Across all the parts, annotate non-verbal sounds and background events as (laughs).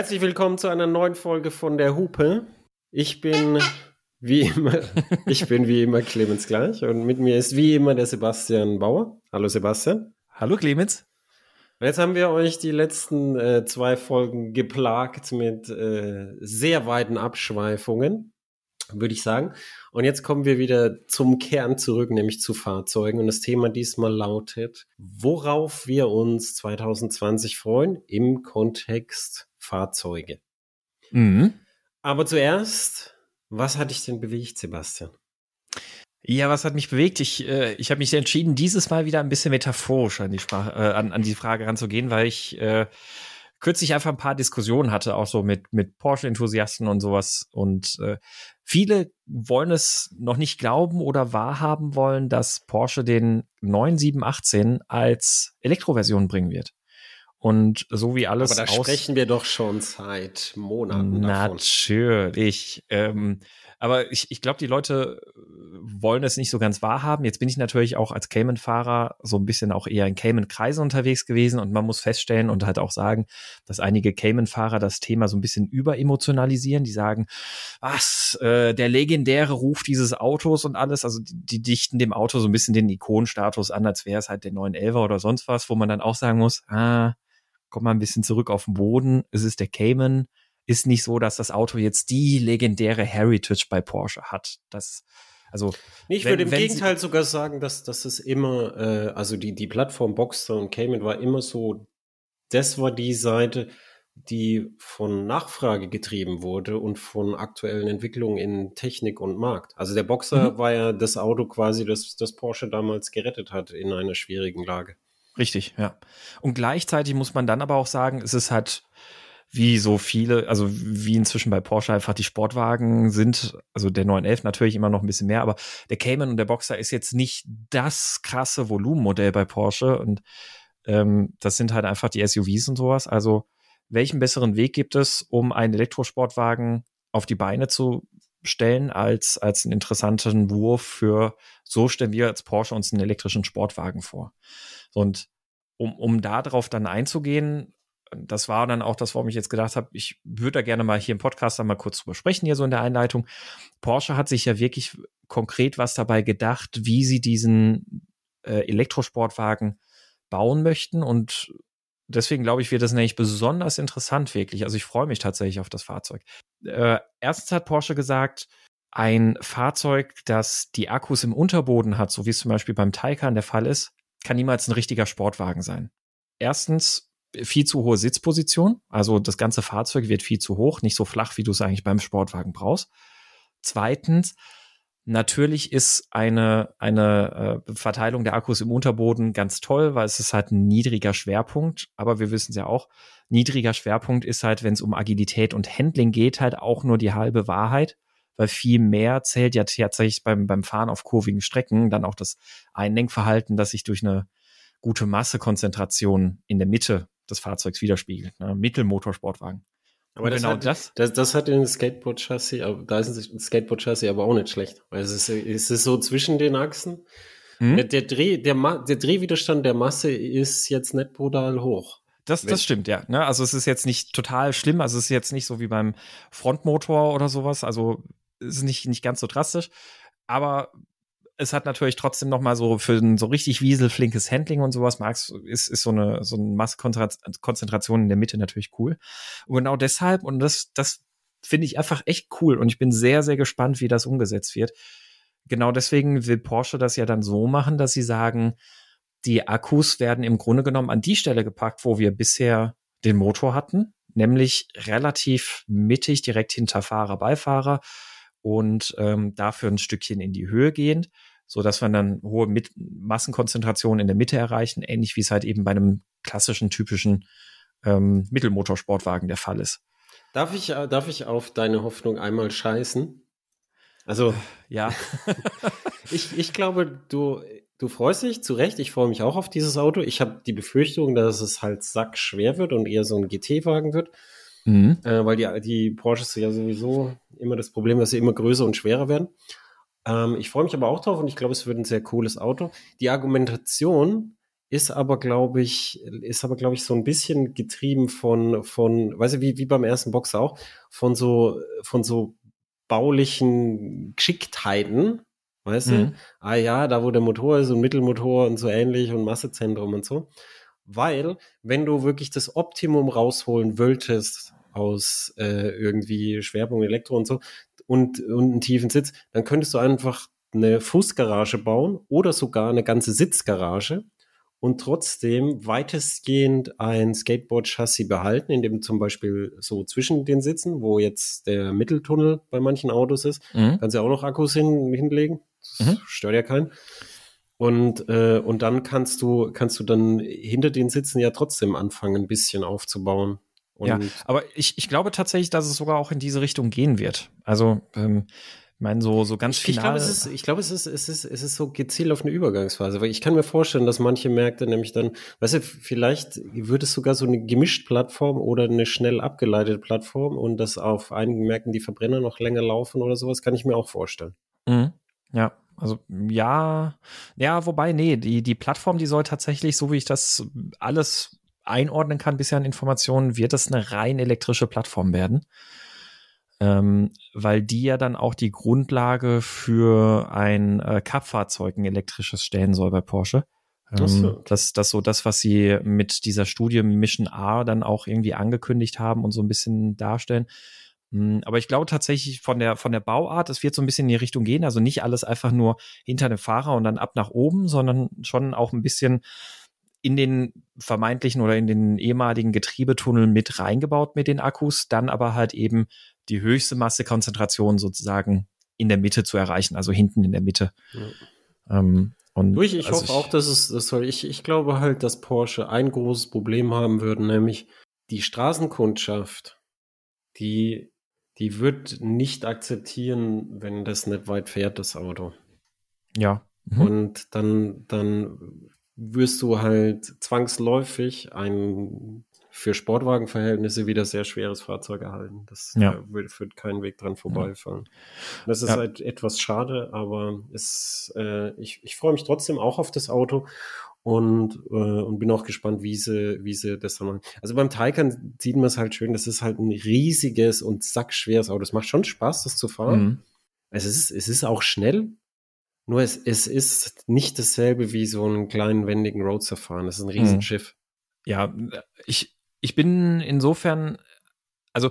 Herzlich willkommen zu einer neuen Folge von der Hupe. Ich bin wie immer, (laughs) ich bin wie immer Clemens Gleich und mit mir ist wie immer der Sebastian Bauer. Hallo Sebastian. Hallo Clemens. Und jetzt haben wir euch die letzten äh, zwei Folgen geplagt mit äh, sehr weiten Abschweifungen, würde ich sagen. Und jetzt kommen wir wieder zum Kern zurück, nämlich zu Fahrzeugen. Und das Thema diesmal lautet, worauf wir uns 2020 freuen im Kontext Fahrzeuge. Mhm. Aber zuerst, was hat dich denn bewegt, Sebastian? Ja, was hat mich bewegt? Ich, äh, ich habe mich entschieden, dieses Mal wieder ein bisschen metaphorisch an die, Sprache, äh, an, an die Frage ranzugehen, weil ich äh, kürzlich einfach ein paar Diskussionen hatte, auch so mit, mit Porsche-Enthusiasten und sowas. Und äh, viele wollen es noch nicht glauben oder wahrhaben wollen, dass Porsche den 9718 als Elektroversion bringen wird. Und so wie alles. Aber da sprechen wir doch schon seit Monaten. Natürlich. Ähm, aber ich, ich glaube, die Leute äh, wollen es nicht so ganz wahrhaben. Jetzt bin ich natürlich auch als Cayman-Fahrer so ein bisschen auch eher in Cayman-Kreisen unterwegs gewesen und man muss feststellen und halt auch sagen, dass einige Cayman-Fahrer das Thema so ein bisschen überemotionalisieren. Die sagen, was, äh, der legendäre Ruf dieses Autos und alles, also die, die dichten dem Auto so ein bisschen den Ikonenstatus an, als wäre es halt der 911er oder sonst was, wo man dann auch sagen muss, ah, komm mal ein bisschen zurück auf den Boden. Es ist der Cayman. Ist nicht so, dass das Auto jetzt die legendäre Heritage bei Porsche hat. Das, also. ich wenn, würde im Gegenteil sogar sagen, dass, dass es immer, äh, also die, die Plattform Boxster und Cayman war immer so, das war die Seite, die von Nachfrage getrieben wurde und von aktuellen Entwicklungen in Technik und Markt. Also der Boxer mhm. war ja das Auto quasi, das, das Porsche damals gerettet hat in einer schwierigen Lage. Richtig, ja. Und gleichzeitig muss man dann aber auch sagen, es ist halt wie so viele, also wie inzwischen bei Porsche einfach die Sportwagen sind, also der 911 natürlich immer noch ein bisschen mehr, aber der Cayman und der Boxer ist jetzt nicht das krasse Volumenmodell bei Porsche und ähm, das sind halt einfach die SUVs und sowas. Also welchen besseren Weg gibt es, um einen Elektrosportwagen auf die Beine zu stellen als, als einen interessanten Wurf für, so stellen wir als Porsche uns einen elektrischen Sportwagen vor. Und um, um darauf dann einzugehen, das war dann auch das, warum ich jetzt gedacht habe, ich würde da gerne mal hier im Podcast dann mal kurz drüber sprechen, hier so in der Einleitung. Porsche hat sich ja wirklich konkret was dabei gedacht, wie sie diesen äh, Elektrosportwagen bauen möchten und deswegen glaube ich, wird das nämlich besonders interessant wirklich. Also ich freue mich tatsächlich auf das Fahrzeug. Äh, erstens hat Porsche gesagt, ein Fahrzeug, das die Akkus im Unterboden hat, so wie es zum Beispiel beim Taycan der Fall ist, kann niemals ein richtiger Sportwagen sein. Erstens viel zu hohe Sitzposition, also das ganze Fahrzeug wird viel zu hoch, nicht so flach, wie du es eigentlich beim Sportwagen brauchst. Zweitens, natürlich ist eine, eine äh, Verteilung der Akkus im Unterboden ganz toll, weil es ist halt ein niedriger Schwerpunkt, aber wir wissen es ja auch, niedriger Schwerpunkt ist halt, wenn es um Agilität und Handling geht, halt auch nur die halbe Wahrheit weil viel mehr zählt ja tatsächlich beim, beim Fahren auf kurvigen Strecken dann auch das Einlenkverhalten, das sich durch eine gute Massekonzentration in der Mitte des Fahrzeugs widerspiegelt. Ne? Mittelmotorsportwagen. Aber das genau hat, das, das, das hat in Skateboard-Chassis, da ist ein Skateboard-Chassis aber auch nicht schlecht. Weil es ist, es ist so zwischen den Achsen. Hm? Der, der, Dreh, der, der Drehwiderstand der Masse ist jetzt nicht brutal hoch. Das, das stimmt, ja. Ne? Also es ist jetzt nicht total schlimm. Also es ist jetzt nicht so wie beim Frontmotor oder sowas. Also ist nicht, nicht ganz so drastisch, aber es hat natürlich trotzdem noch mal so für ein so richtig wieselflinkes Handling und sowas, Max, ist, ist so eine, so eine Massekonzentration in der Mitte natürlich cool. Und genau deshalb, und das, das finde ich einfach echt cool und ich bin sehr, sehr gespannt, wie das umgesetzt wird. Genau deswegen will Porsche das ja dann so machen, dass sie sagen, die Akkus werden im Grunde genommen an die Stelle gepackt, wo wir bisher den Motor hatten, nämlich relativ mittig direkt hinter Fahrer, Beifahrer und ähm, dafür ein Stückchen in die Höhe gehend, so dass wir dann hohe Mit Massenkonzentrationen in der Mitte erreichen, ähnlich wie es halt eben bei einem klassischen, typischen ähm, Mittelmotorsportwagen der Fall ist. Darf ich, äh, darf ich auf deine Hoffnung einmal scheißen? Also, ja. (laughs) ich, ich glaube, du, du freust dich zu Recht. Ich freue mich auch auf dieses Auto. Ich habe die Befürchtung, dass es halt sackschwer wird und eher so ein GT-Wagen wird. Mhm. Äh, weil die, die Porsches ja sowieso immer das Problem, dass sie immer größer und schwerer werden. Ähm, ich freue mich aber auch drauf und ich glaube, es wird ein sehr cooles Auto. Die Argumentation ist aber, glaube ich, ist aber, glaube ich, so ein bisschen getrieben von, von, weißt du, wie, wie beim ersten Box auch, von so, von so baulichen Geschicktheiten, weißt mhm. du? Ah ja, da wo der Motor ist und Mittelmotor und so ähnlich und Massezentrum und so. Weil, wenn du wirklich das Optimum rausholen wolltest aus äh, irgendwie Schwerpunkt Elektro und so und, und einen tiefen Sitz, dann könntest du einfach eine Fußgarage bauen oder sogar eine ganze Sitzgarage und trotzdem weitestgehend ein Skateboard-Chassis behalten, in dem zum Beispiel so zwischen den Sitzen, wo jetzt der Mitteltunnel bei manchen Autos ist, mhm. kannst du auch noch Akkus hin, hinlegen. Das mhm. stört ja keinen. Und, äh, und dann kannst du, kannst du dann hinter den Sitzen ja trotzdem anfangen, ein bisschen aufzubauen. Und ja, aber ich, ich glaube tatsächlich, dass es sogar auch in diese Richtung gehen wird. Also ähm, ich meine, so, so ganz final. Ich glaube, es ist, ich glaube, es ist, es ist, es ist so gezielt auf eine Übergangsphase, weil ich kann mir vorstellen, dass manche Märkte nämlich dann, weißt du, vielleicht wird es sogar so eine gemischt Plattform oder eine schnell abgeleitete Plattform und dass auf einigen Märkten die Verbrenner noch länger laufen oder sowas, kann ich mir auch vorstellen. Mhm. Ja, also ja, ja, wobei, nee, die, die Plattform, die soll tatsächlich, so wie ich das alles einordnen kann bisher an Informationen, wird es eine rein elektrische Plattform werden ähm, weil die ja dann auch die Grundlage für ein äh, Cup-Fahrzeug, ein elektrisches stellen soll bei Porsche. Ähm, so. Das, das so das, was sie mit dieser Studie Mission R dann auch irgendwie angekündigt haben und so ein bisschen darstellen. Hm, aber ich glaube tatsächlich von der, von der Bauart, es wird so ein bisschen in die Richtung gehen. Also nicht alles einfach nur hinter dem Fahrer und dann ab nach oben, sondern schon auch ein bisschen in den vermeintlichen oder in den ehemaligen Getriebetunneln mit reingebaut mit den Akkus, dann aber halt eben die höchste Massekonzentration sozusagen in der Mitte zu erreichen, also hinten in der Mitte. Ja. Ähm, und Durch, ich also hoffe ich, auch, dass es, das soll, ich, ich glaube halt, dass Porsche ein großes Problem haben würde, nämlich die Straßenkundschaft, die, die wird nicht akzeptieren, wenn das nicht weit fährt, das Auto. Ja. Mhm. Und dann, dann wirst du halt zwangsläufig ein für Sportwagenverhältnisse wieder sehr schweres Fahrzeug erhalten. Das ja. äh, wird, führt keinen Weg dran vorbeifahren. Das ist ja. halt etwas schade, aber es, äh, ich, ich freue mich trotzdem auch auf das Auto und, äh, und bin auch gespannt, wie sie, wie sie das dann machen. Also beim Taycan sieht man es halt schön, das ist halt ein riesiges und sackschweres Auto. Es macht schon Spaß, das zu fahren. Mhm. Es, ist, es ist auch schnell, nur es, es ist nicht dasselbe wie so einen kleinen, wendigen Roadster fahren. Das ist ein. Riesenschiff. Ja, ich, ich bin insofern, also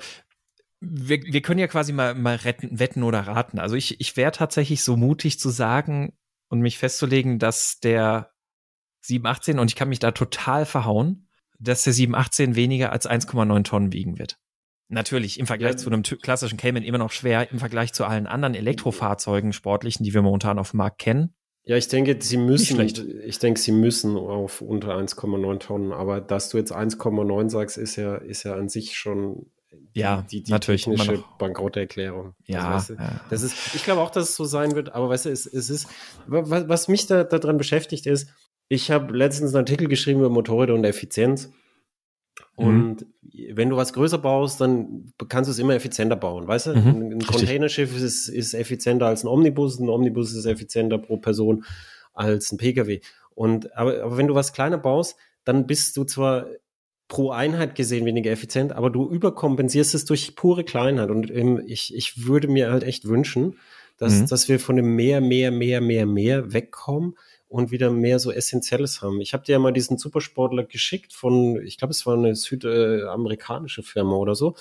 wir, wir können ja quasi mal, mal retten, wetten oder raten. Also ich, ich wäre tatsächlich so mutig zu sagen und mich festzulegen, dass der 718, und ich kann mich da total verhauen, dass der 718 weniger als 1,9 Tonnen wiegen wird. Natürlich, im Vergleich ja. zu einem klassischen Cayman immer noch schwer, im Vergleich zu allen anderen Elektrofahrzeugen, sportlichen, die wir momentan auf dem Markt kennen. Ja, ich denke, sie müssen, ich denke, sie müssen auf unter 1,9 Tonnen, aber dass du jetzt 1,9 sagst, ist ja, ist ja an sich schon ja, die, die natürlich technische Bankrotterklärung. Ja, also, weißt du, ja, Das ist, ich glaube auch, dass es so sein wird, aber weißt du, es, es ist, was, was mich da daran beschäftigt ist, ich habe letztens einen Artikel geschrieben über Motorräder und Effizienz. Und mhm. wenn du was größer baust, dann kannst du es immer effizienter bauen. Weißt du, mhm. ein Containerschiff ist, ist effizienter als ein Omnibus, ein Omnibus ist effizienter pro Person als ein Pkw. Und aber, aber wenn du was kleiner baust, dann bist du zwar pro Einheit gesehen weniger effizient, aber du überkompensierst es durch pure Kleinheit. Und ähm, ich, ich würde mir halt echt wünschen, dass, mhm. dass wir von dem mehr, mehr, mehr, mehr, mehr wegkommen und wieder mehr so Essentielles haben. Ich habe dir ja mal diesen Supersportler geschickt von, ich glaube, es war eine südamerikanische Firma oder so.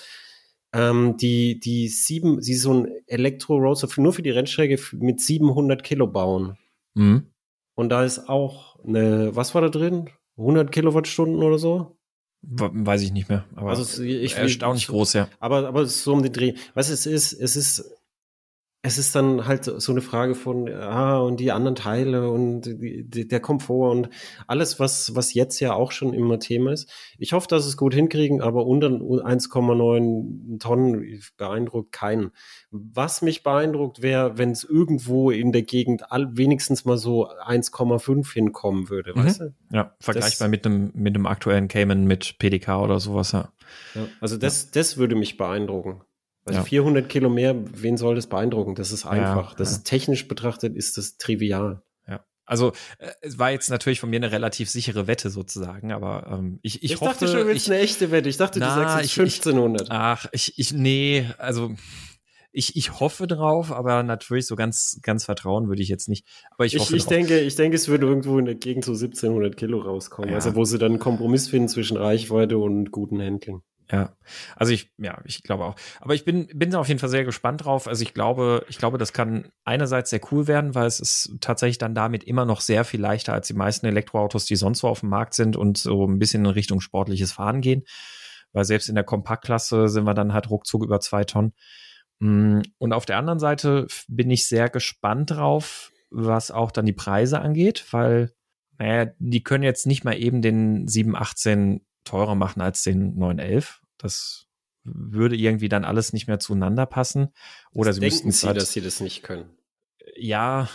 Ähm, die, die sieben, sie so ein Elektro-Roadster nur für die Rennstrecke mit 700 Kilo bauen. Mhm. Und da ist auch eine, was war da drin? 100 Kilowattstunden oder so? Weiß ich nicht mehr. Aber also ich, erstaunlich so, groß, ja. Aber, aber es ist so um den Dreh. Was es ist, es ist es ist dann halt so eine Frage von, ah, und die anderen Teile und die, der Komfort und alles, was, was jetzt ja auch schon immer Thema ist. Ich hoffe, dass es gut hinkriegen, aber unter 1,9 Tonnen beeindruckt keinen. Was mich beeindruckt wäre, wenn es irgendwo in der Gegend all, wenigstens mal so 1,5 hinkommen würde, mhm. weißt du? Ja, vergleichbar das, mit einem, mit einem aktuellen Cayman mit PDK oder sowas, ja. ja also das, ja. das würde mich beeindrucken. Also ja. 400 Kilo mehr, wen soll das beeindrucken? Das ist einfach. Ja, das ist technisch betrachtet, ist das trivial. Ja. Also äh, es war jetzt natürlich von mir eine relativ sichere Wette sozusagen, aber ähm, ich, ich, Ich hoffe, dachte schon, du willst ich, eine echte Wette. Ich dachte, Na, du sagst jetzt ich- ich- 1500. ach, ich, ich, nee, also ich, ich hoffe drauf, aber natürlich so ganz, ganz vertrauen würde ich jetzt nicht. Aber ich, Ich, hoffe ich, drauf. denke, ich denke, es würde irgendwo in der Gegend so 1700 Kilo rauskommen. Ja. Also, wo sie dann einen Kompromiss finden zwischen Reichweite und guten Handling. Ja, also ich, ja, ich glaube auch. Aber ich bin, bin auf jeden Fall sehr gespannt drauf. Also ich glaube, ich glaube, das kann einerseits sehr cool werden, weil es ist tatsächlich dann damit immer noch sehr viel leichter als die meisten Elektroautos, die sonst so auf dem Markt sind und so ein bisschen in Richtung sportliches Fahren gehen. Weil selbst in der Kompaktklasse sind wir dann halt ruckzuck über zwei Tonnen. Mm, Und auf der anderen Seite bin ich sehr gespannt drauf, was auch dann die Preise angeht, weil, naja, die können jetzt nicht mal eben den 718 teurer machen als den 911. Das würde irgendwie dann alles nicht mehr zueinander passen. Oder sie Denken sie, halt, dass sie das nicht können. ja,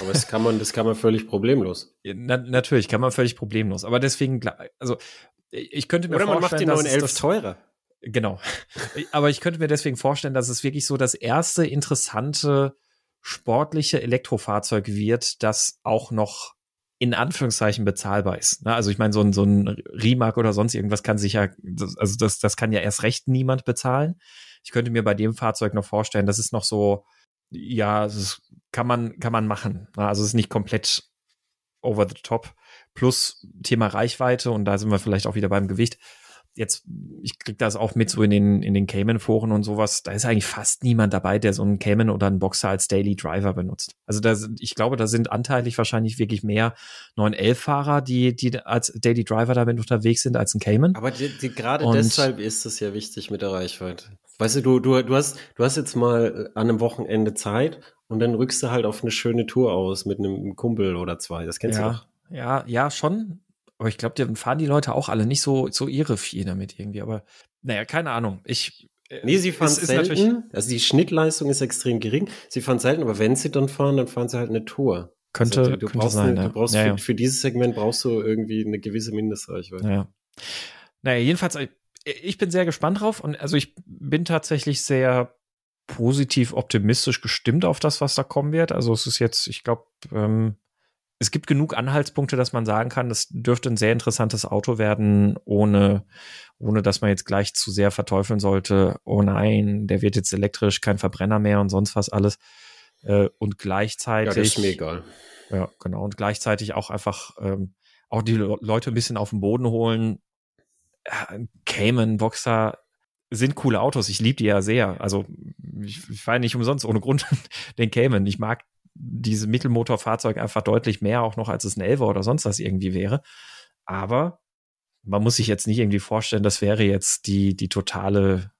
Aber das kann man, das kann man völlig problemlos. na, natürlich kann man völlig problemlos. Aber deswegen, also ich könnte mir Oder man macht den dass es 911 das, teurer. Genau. (laughs) Aber ich könnte mir deswegen vorstellen, dass es wirklich so das erste interessante sportliche Elektrofahrzeug wird, das auch noch in Anführungszeichen bezahlbar ist. Ne? Also ich meine, so ein, so ein Rimac oder sonst irgendwas kann sich ja, also das, das kann ja erst recht niemand bezahlen. Ich könnte mir bei dem Fahrzeug noch vorstellen, das ist noch so, ja, das kann man, kann man machen. Ne? Also es ist nicht komplett over the top. Plus Thema Reichweite und da sind wir vielleicht auch wieder beim Gewicht jetzt, ich krieg das auch mit so in den, in den Cayman-Foren und sowas, da ist eigentlich fast niemand dabei, der so einen Cayman oder einen Boxer als Daily Driver benutzt. Also da sind, ich glaube, da sind anteilig wahrscheinlich wirklich mehr 911-Fahrer, die, die als Daily Driver damit unterwegs sind, als ein Cayman. Aber die, die, gerade Und- deshalb ist es ja wichtig mit der Reichweite. Weißt du, du, du, du, hast, du hast jetzt mal an einem Wochenende Zeit und dann rückst du halt auf eine schöne Tour aus mit einem Kumpel oder zwei. Das kennst du ja, doch. ja, ja, schon. Aber ich glaube, dann fahren die Leute auch alle nicht so, so irre viel damit irgendwie. Aber naja, keine Ahnung. Ich, äh, Nee, sie fahren ist selten. Also die Schnittleistung ist extrem gering. Sie fahren selten, aber wenn sie dann fahren, dann fahren sie halt eine Tour. Könnte, Also du, könnte brauchst, sein. eine, ja. du brauchst ja, für, ja. für dieses Segment brauchst du irgendwie eine gewisse Mindestreichweite. Ja. Naja, jedenfalls, äh, ich bin sehr gespannt drauf und also ich bin tatsächlich sehr positiv optimistisch gestimmt auf das, was da kommen wird. Also es ist jetzt, ich glaube, ähm, es gibt genug Anhaltspunkte, dass man sagen kann, das dürfte ein sehr interessantes Auto werden, ohne, ohne dass man jetzt gleich zu sehr verteufeln sollte. Oh nein, der wird jetzt elektrisch, kein Verbrenner mehr und sonst was alles. Äh, und gleichzeitig. Ja, das ist mir egal. Ja, genau. Und gleichzeitig auch einfach ähm, auch die Le Leute ein bisschen auf den Boden holen. Ja, Cayman, Boxer sind coole Autos. Ich liebe die ja sehr. Also ich, ich fahre nicht umsonst ohne Grund (laughs) den Cayman. Ich mag diese Mittelmotorfahrzeuge einfach deutlich mehr auch noch, als es ein Elva oder sonst was irgendwie wäre. Aber man muss sich jetzt nicht irgendwie vorstellen, das wäre jetzt die, die totale,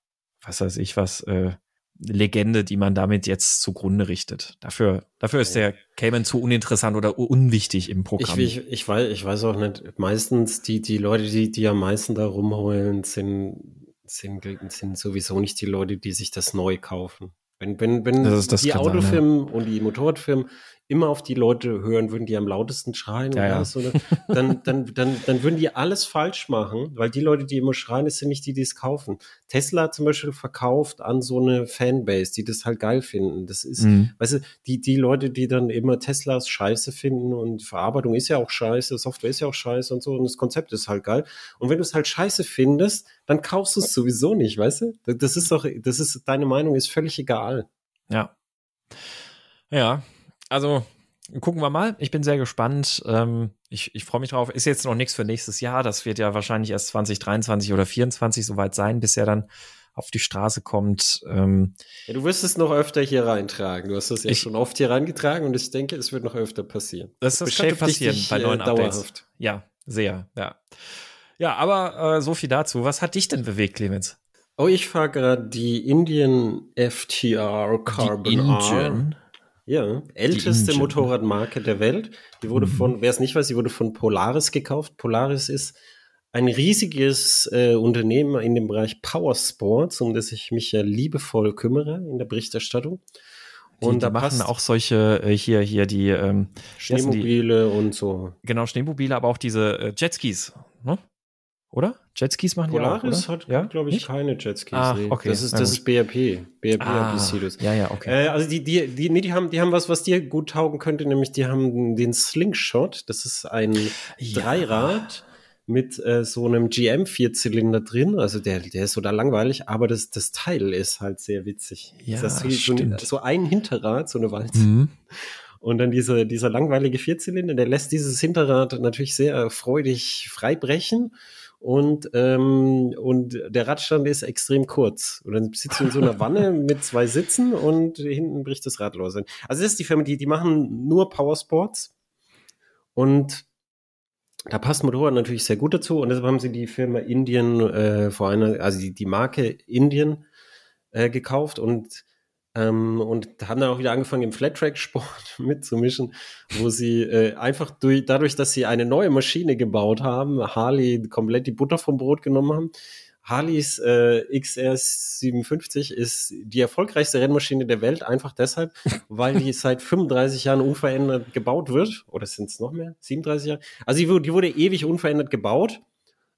was weiß ich was, äh, Legende, die man damit jetzt zugrunde richtet. Dafür, dafür ist der Cayman zu uninteressant oder unwichtig im Ich, Programm. ich, ich, weiß, ich weiß auch nicht, meistens die, die Leute, die, die am meisten da rumheulen, sind, sind, sind sowieso nicht die Leute, die sich das neu kaufen. Wenn, wenn, wenn Das die sein, Autofirmen und die Motorradfirmen immer auf die Leute hören würden, die am lautesten schreien, Ja, ja. so, ne, dann, dann, dann, dann würden die alles falsch machen, weil die Leute, die immer schreien, das sind nicht die, die es kaufen. Tesla zum Beispiel verkauft an so eine Fanbase, die das halt geil finden. Das ist, Mhm. Weißt du, die, die Leute, die dann immer Teslas scheiße finden und Verarbeitung ist ja auch scheiße, Software ist ja auch scheiße und so und das Konzept ist halt geil. Und wenn du es halt scheiße findest, dann kaufst du es sowieso nicht, weißt du? Das ist doch, das ist, deine Meinung ist völlig egal. Ja. Ja, also gucken wir mal. Ich bin sehr gespannt. Ähm, ich ich freue mich drauf. Ist jetzt noch nichts für nächstes Jahr. Das wird ja wahrscheinlich erst 2023 oder 2024 soweit sein, bis er dann auf die Straße kommt. Ähm, Ja, du wirst es noch öfter hier reintragen. Du hast es ja Ich- schon oft hier reingetragen und ich denke, es wird noch öfter passieren. das das könnte Beschäftigt passieren dich, bei äh, neuen Updates. dauerhaft. Ja, sehr, ja. Ja, aber äh, so viel dazu. Was hat dich denn bewegt, Clemens? Oh, ich fahre gerade die Indian FTR Carbon Die R. Ja, älteste Indian. Motorradmarke der Welt. Die wurde Mhm. von, wer es nicht weiß, die wurde von Polaris gekauft. Polaris ist ein riesiges äh, Unternehmen in dem Bereich Powersports, um das ich mich ja liebevoll kümmere in der Berichterstattung. Die, Und die da machen auch solche äh, hier hier die ähm, heißen die? Schneemobile und so. genau Schneemobile, aber auch diese äh, Jetskis, ne? Oder? Jetskis machen Polaris die auch, hat, ja? glaube ich, Nicht? keine Jetskis. Ah, nee. okay. Das ist, das ist BRP. BRP ah, hat Ja, ja, okay. Äh, also die, die, die, nee, die haben, die haben was, was dir gut taugen könnte, nämlich die haben den Slingshot. Das ist ein ja. Dreirad mit äh, so einem GM-Vierzylinder drin. Also der, der ist so da langweilig, aber das, das Teil ist halt sehr witzig. Ja, das ist so, stimmt. so ein Hinterrad, so eine Walze. Mhm. Und dann dieser, dieser langweilige Vierzylinder, der lässt dieses Hinterrad natürlich sehr freudig freibrechen. Und, ähm, und der Radstand ist extrem kurz. Und dann sitzt du in so einer Wanne (laughs) mit zwei Sitzen und hinten bricht das Rad los. Also das ist die Firma, die, die machen nur Powersports. Und da passt Motorrad natürlich sehr gut dazu. Und deshalb haben sie die Firma Indien äh, vor einer, also die, die Marke Indien äh, gekauft und ähm, und haben dann auch wieder angefangen, im Flat-Track-Sport (laughs) mitzumischen, wo sie äh, einfach durch, dadurch, dass sie eine neue Maschine gebaut haben, Harley komplett die Butter vom Brot genommen haben. Harleys äh, XR57 ist die erfolgreichste Rennmaschine der Welt, einfach deshalb, (laughs) weil die seit 35 Jahren unverändert gebaut wird. Oder sind es noch mehr? 37 Jahre? Also die, die wurde ewig unverändert gebaut.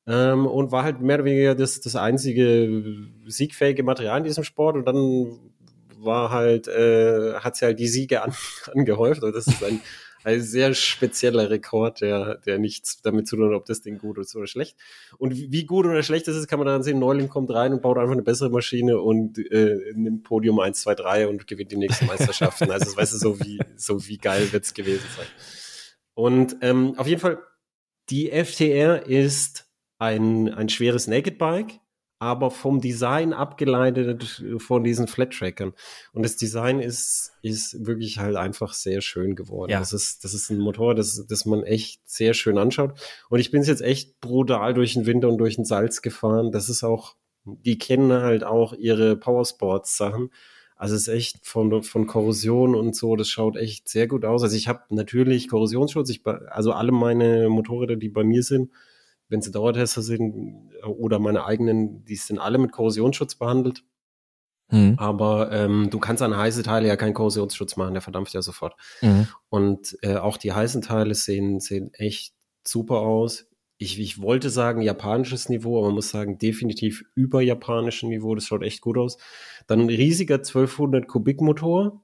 Ähm, und war halt mehr oder weniger das, das einzige siegfähige Material in diesem Sport. Und dann war halt, äh, hat sie halt die Siege an, (laughs) angehäuft. Und das ist ein, ein sehr spezieller Rekord, der, der nichts damit zu tun hat, ob das Ding gut ist oder schlecht. Und wie gut oder schlecht das ist, kann man dann sehen. Neuling kommt rein und baut einfach eine bessere Maschine und äh, nimmt Podium 1, 2, 3 und gewinnt die nächsten Meisterschaften. also, das weißt du, so wie, so wie geil wird's gewesen sein. Und ähm, auf jeden Fall, die FTR ist ein, ein schweres Naked Bike aber vom Design abgeleitet von diesen Flat-Trackern. Und das Design ist, ist wirklich halt einfach sehr schön geworden. Ja. Das, ist, das ist ein Motor, das, das man echt sehr schön anschaut. Und ich bin jetzt echt brutal durch den Winter und durch den Salz gefahren. Das ist auch, die kennen halt auch ihre Powersports-Sachen. Also es ist echt von, von Korrosion und so, das schaut echt sehr gut aus. Also ich habe natürlich Korrosionsschutz, ich, also alle meine Motorräder, die bei mir sind, wenn sie Dauertester sind oder meine eigenen, die sind alle mit Korrosionsschutz behandelt. Mhm. Aber ähm, du kannst an heiße Teile ja keinen Korrosionsschutz machen, der verdampft ja sofort. Mhm. Und äh, auch die heißen Teile sehen, sehen echt super aus. Ich, ich wollte sagen japanisches Niveau, aber man muss sagen definitiv über japanischem Niveau. Das schaut echt gut aus. Dann ein riesiger 1200 Kubik Motor,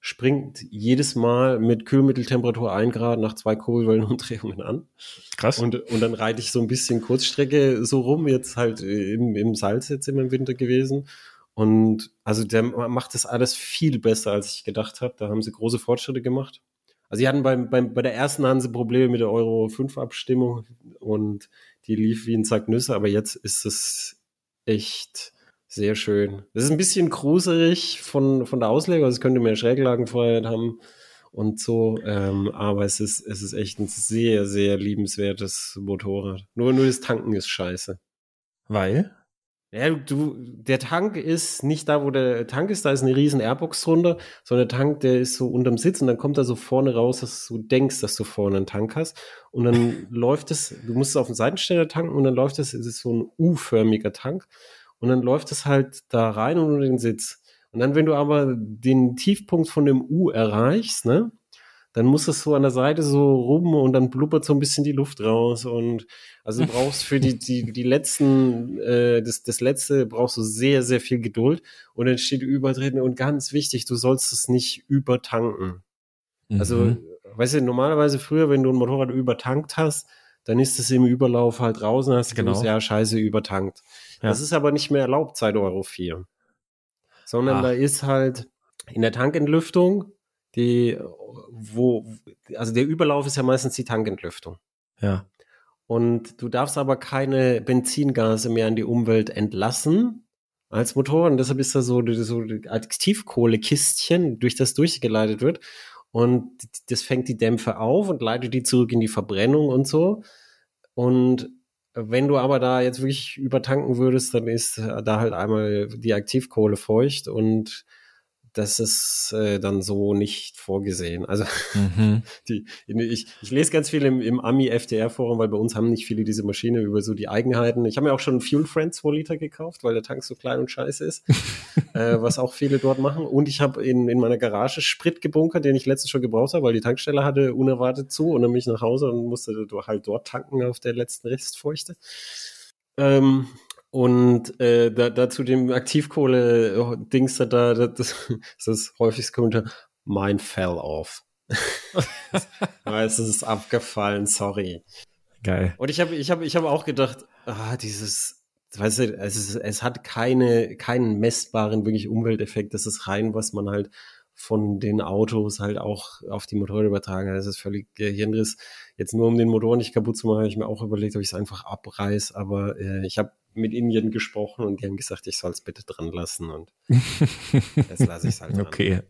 springt jedes Mal mit Kühlmitteltemperatur ein Grad nach zwei Kurbelwellenumdrehungen (laughs) an. Krass. Und, und dann reite ich so ein bisschen Kurzstrecke so rum, jetzt halt im, im Salz jetzt im Winter gewesen. Und also der macht das alles viel besser, als ich gedacht habe. Da haben sie große Fortschritte gemacht. Also sie hatten beim, beim, bei der ersten hatten sie Probleme mit der Euro 5 Abstimmung und die lief wie ein Sack Nüsse, aber jetzt ist es echt sehr schön. Das ist ein bisschen gruserig von, von der Auslegung, also es könnte mehr Schräglagenfreiheit haben und so, ähm, aber es ist, es ist echt ein sehr, sehr liebenswertes Motorrad. Nur, nur das Tanken ist scheiße. Weil? Ja, du, der Tank ist nicht da, wo der Tank ist, da ist eine riesen Airbox drunter, sondern der Tank, der ist so unterm Sitz und dann kommt er so vorne raus, dass du denkst, dass du vorne einen Tank hast. Und dann (laughs) läuft es, du musst es auf den Seitenständer tanken und dann läuft es, es ist so ein U-förmiger Tank und dann läuft es halt da rein und unter den Sitz. Und dann, wenn du aber den Tiefpunkt von dem U erreichst, ne, dann muss es so an der Seite so rum und dann blubbert so ein bisschen die Luft raus und also du (laughs) brauchst für die die die letzten äh, das das letzte brauchst du sehr sehr viel Geduld und dann steht übertreten und ganz wichtig du sollst es nicht übertanken also, mhm. also weißt du normalerweise früher wenn du ein Motorrad übertankt hast dann ist es im Überlauf halt draußen hast du genau. ja scheiße übertankt ja. Das ist aber nicht mehr erlaubt seit Euro 4. Sondern Ach. da ist halt in der Tankentlüftung die, wo, also der Überlauf ist ja meistens die Tankentlüftung. Ja. Und du darfst aber keine Benzingase mehr in die Umwelt entlassen als Motor. Und deshalb ist da so, so Aktivkohlekistchen, durch das durchgeleitet wird. Und das fängt die Dämpfe auf und leitet die zurück in die Verbrennung und so. Und wenn du aber da jetzt wirklich übertanken würdest, dann ist da halt einmal die Aktivkohle feucht und das ist äh, dann so nicht vorgesehen. Also mhm. (laughs) die, ich, ich lese ganz viel im, im Ami-FDR-Forum, weil bei uns haben nicht viele diese Maschine über so die Eigenheiten. Ich habe mir auch schon Fuel Friend 2 Liter gekauft, weil der Tank so klein und scheiße ist, (laughs) äh, was auch viele dort machen. Und ich habe in, in meiner Garage Sprit gebunkert, den ich letztens schon gebraucht habe, weil die Tankstelle hatte unerwartet zu und dann bin ich nach Hause und musste halt dort tanken auf der letzten Restfeuchte. Ähm, und äh, da, da zu dem Aktivkohle-Dings da, da, das, das ist das häufigste Kommentar. Mine fell off. (laughs) es ist abgefallen, sorry. Geil. Und ich habe ich hab, ich hab auch gedacht, ah, dieses, weißt du, es, ist, es hat keine, keinen messbaren wirklich Umwelteffekt. Das ist rein, was man halt von den Autos halt auch auf die Motoren übertragen. Das ist völlig Hirnriss. Jetzt nur um den Motor nicht kaputt zu machen, habe ich mir auch überlegt, ob ich es einfach abreiß. Aber äh, ich habe mit Indien gesprochen und die haben gesagt, ich soll es bitte dran lassen und (laughs) jetzt lasse ich es halt dran. Okay.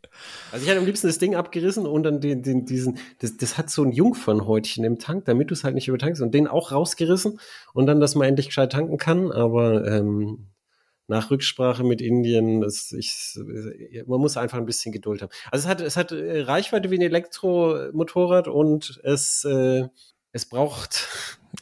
Also ich hätte am liebsten das Ding abgerissen und dann den, den, diesen, das, das hat so ein Jungfernhäutchen im Tank, damit du es halt nicht übertankst und den auch rausgerissen und dann, dass man endlich gescheit tanken kann, aber ähm, nach Rücksprache mit Indien, das, ich, man muss einfach ein bisschen Geduld haben. Also es hat, es hat äh, Reichweite wie ein Elektromotorrad und es, äh, es braucht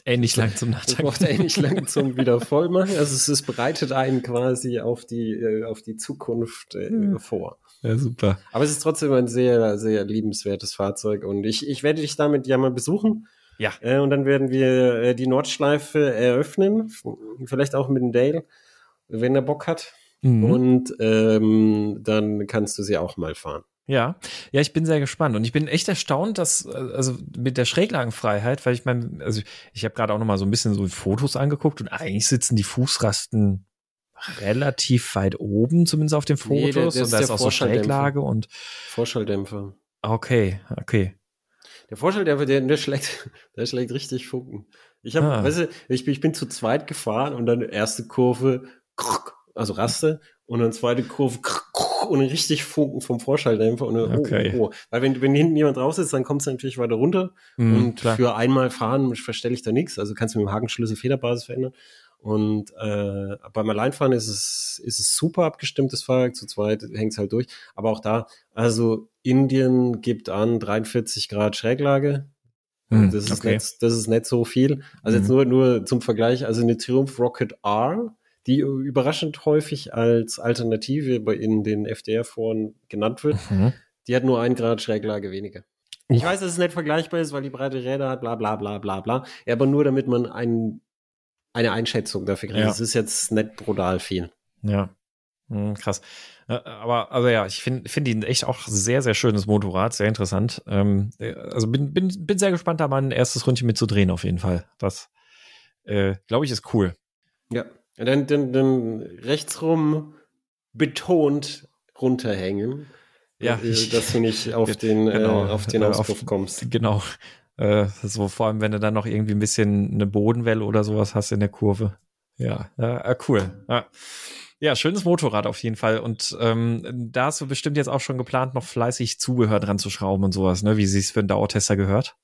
ähnlich lang zum (laughs) Nachtanken. Es braucht ähnlich lang zum wieder vollmachen. Also es, es bereitet einen quasi auf die, äh, auf die Zukunft äh, ja. vor. Ja, super. Aber es ist trotzdem ein sehr, sehr liebenswertes Fahrzeug und ich, ich werde dich damit ja mal besuchen. Ja. Äh, und dann werden wir äh, die Nordschleife eröffnen, vielleicht auch mit dem Dale wenn er Bock hat. Mhm. Und ähm, dann kannst du sie auch mal fahren. Ja, ja, ich bin sehr gespannt und ich bin echt erstaunt, dass also mit der Schräglagenfreiheit, weil ich meine, also ich habe gerade auch noch mal so ein bisschen so Fotos angeguckt und eigentlich sitzen die Fußrasten relativ weit oben, zumindest auf den Fotos nee, der, der und da ist auch so Schräglage und Vorschalldämpfer. Okay, okay. Der Vorschalldämpfer, der, der schlägt, (laughs) der schlägt richtig Funken. Ich habe, ah. weißt du, ich, ich bin zu zweit gefahren und dann erste Kurve also Raste und dann zweite Kurve und richtig Funken vom Vorschalldämpfer und dann, oh, okay. oh, oh. Weil wenn, wenn hinten jemand drauf sitzt, dann kommst du natürlich weiter runter mm, und klar. für einmal fahren verstelle ich da nichts. Also kannst du mit dem Hakenschlüssel Federbasis verändern. Und äh, beim Alleinfahren ist es, ist es super abgestimmtes Fahrwerk, zu zweit hängt es halt durch. Aber auch da, also Indien gibt an 43 Grad Schräglage. Mm, das, ist okay. nicht, das ist nicht so viel. Also mm. jetzt nur, nur zum Vergleich, also eine Triumph Rocket R die überraschend häufig als Alternative bei in den FDR-Foren genannt wird. Mhm. Die hat nur ein Grad Schräglage weniger. Ich weiß, dass es nicht vergleichbar ist, weil die breite Räder hat, bla bla bla bla bla. Ja, aber nur damit man ein, eine Einschätzung dafür kriegt. Ja. Das ist jetzt nicht brutal viel. Ja. Hm, krass. Äh, aber also ja, ich finde find ihn echt auch sehr, sehr schönes Motorrad, sehr interessant. Ähm, äh, also bin, bin, bin sehr gespannt, da mal ein erstes Rundchen mitzudrehen, auf jeden Fall. Das, äh, glaube ich, ist cool. Ja, dann, dann, dann rechtsrum betont runterhängen. Ja, äh, dass du nicht (laughs) auf den, äh, genau, äh, auf den Auspuff auf, kommst. Genau. Äh, so vor allem, wenn du dann noch irgendwie ein bisschen eine Bodenwelle oder sowas hast in der Kurve. Ja, äh, cool. Ja. ja. schönes Motorrad auf jeden Fall. Und ähm, da hast du bestimmt jetzt auch schon geplant, noch fleißig Zubehör dran zu schrauben und sowas, ne? Wie sie es für einen Dauertester gehört.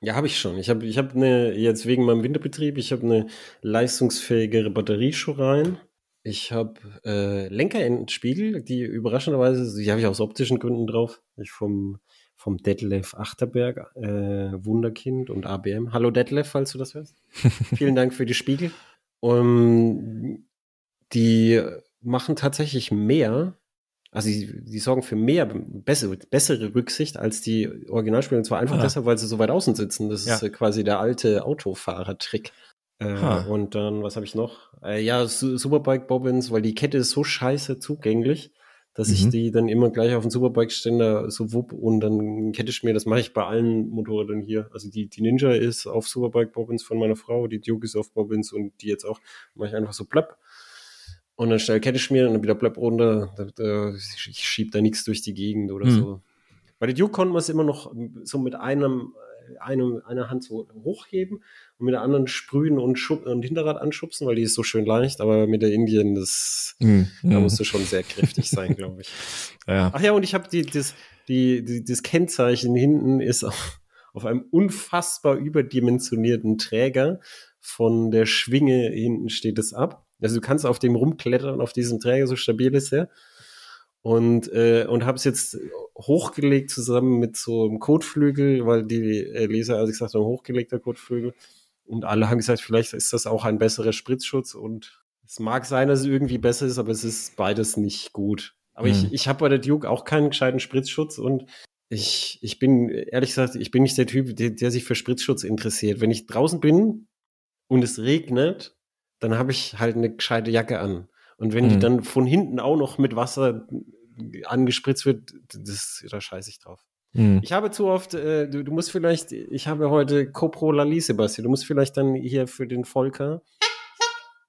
Ja, habe ich schon. Ich habe ich hab eine, jetzt wegen meinem Winterbetrieb, ich habe eine leistungsfähigere Batterie schon rein. Ich habe äh, Lenkerendenspiegel, die überraschenderweise, die habe ich aus optischen Gründen drauf. Ich vom, vom Detlef Achterberg, äh, Wunderkind und ABM. Hallo Detlef, falls du das hörst. (laughs) Vielen Dank für die Spiegel. Um, die machen tatsächlich mehr also die, die sorgen für mehr, bessere, bessere Rücksicht als die Originalspiele. Und zwar einfach ah. deshalb, weil sie so weit außen sitzen. Das ja. ist äh, quasi der alte Autofahrer-Trick. Äh, und dann, was habe ich noch? Äh, ja, Superbike Bobbins, weil die Kette ist so scheiße zugänglich, dass mhm. ich die dann immer gleich auf den Superbike-Ständer so wupp und dann kette ich mir, das mache ich bei allen Motorrädern hier. Also die, die Ninja ist auf Superbike Bobbins von meiner Frau, die Duke ist auf Bobbins und die jetzt auch, mache ich einfach so plapp und dann schnell Kette schmieren und dann wieder bleib runter. Ich schieb da nichts durch die Gegend oder hm. so. Bei der Duke konnte man es immer noch so mit einem, einem, einer Hand so hochheben und mit der anderen sprühen und, Schub und Hinterrad anschubsen, weil die ist so schön leicht. Aber mit der Indien, das, hm. da musst du schon sehr kräftig sein, glaube ich. (laughs) Ja. Ach ja, und ich habe die, das, die, die, das Kennzeichen hinten ist auf, auf einem unfassbar überdimensionierten Träger. Von der Schwinge hinten steht es ab. Also du kannst auf dem rumklettern, auf diesem Träger, so stabil ist er. Und, äh, und habe es jetzt hochgelegt zusammen mit so einem Kotflügel, weil die Leser, also ich sagte, ein hochgelegter Kotflügel. Und alle haben gesagt, vielleicht ist das auch ein besserer Spritzschutz. Und es mag sein, dass es irgendwie besser ist, aber es ist beides nicht gut. Aber mhm. ich, ich habe bei der Duke auch keinen gescheiten Spritzschutz und ich, ich bin, ehrlich gesagt, ich bin nicht der Typ, der, der sich für Spritzschutz interessiert. Wenn ich draußen bin und es regnet, dann habe ich halt eine gescheite Jacke an. Und wenn die Mhm. dann von hinten auch noch mit Wasser angespritzt wird, das, da scheiße ich drauf. Hm. Ich habe zu oft, äh, du, du musst vielleicht, ich habe heute Coprolalie, Sebastian, du musst vielleicht dann hier für den Volker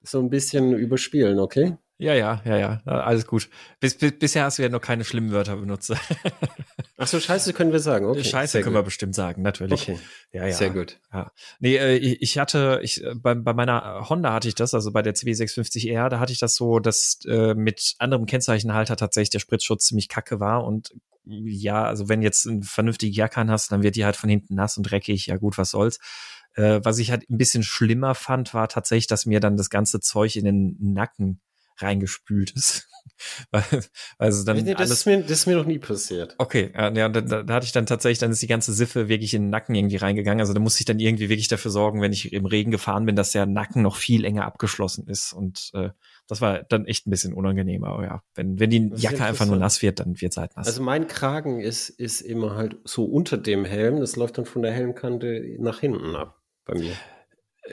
so ein bisschen überspielen, okay? Ja, ja, ja, ja, äh, alles gut. Bis, bis, bisher hast du ja noch keine schlimmen Wörter benutzt. (laughs) Ach so, Scheiße können wir sagen, okay. Scheiße sehr können wir gut. bestimmt sagen, natürlich. Okay, Ja, ja. sehr gut. Ja. Nee, äh, ich hatte, ich, äh, bei, bei meiner Honda hatte ich das, also bei der CB650R, da hatte ich das so, dass äh, mit anderem Kennzeichenhalter tatsächlich der Spritzschutz ziemlich kacke war und ja, also wenn jetzt ein vernünftige Jacke an hast, dann wird die halt von hinten nass und dreckig, ja gut, was soll's. Äh, was ich halt ein bisschen schlimmer fand, war tatsächlich, dass mir dann das ganze Zeug in den Nacken reingespült ist. (laughs) weil, also dann nee, das, ist mir, das ist mir noch nie passiert. Okay, ja, da, da da hatte ich dann tatsächlich, dann ist die ganze Siffe wirklich in den Nacken irgendwie reingegangen. Also da musste ich dann irgendwie wirklich dafür sorgen, wenn ich im Regen gefahren bin, dass der Nacken noch viel enger abgeschlossen ist. Und äh, das war dann echt ein bisschen unangenehm. Aber ja, wenn, wenn die Jacke einfach nur nass wird, dann wird's halt nass. Also mein Kragen ist, ist immer halt so unter dem Helm, das läuft dann von der Helmkante nach hinten ab bei mir.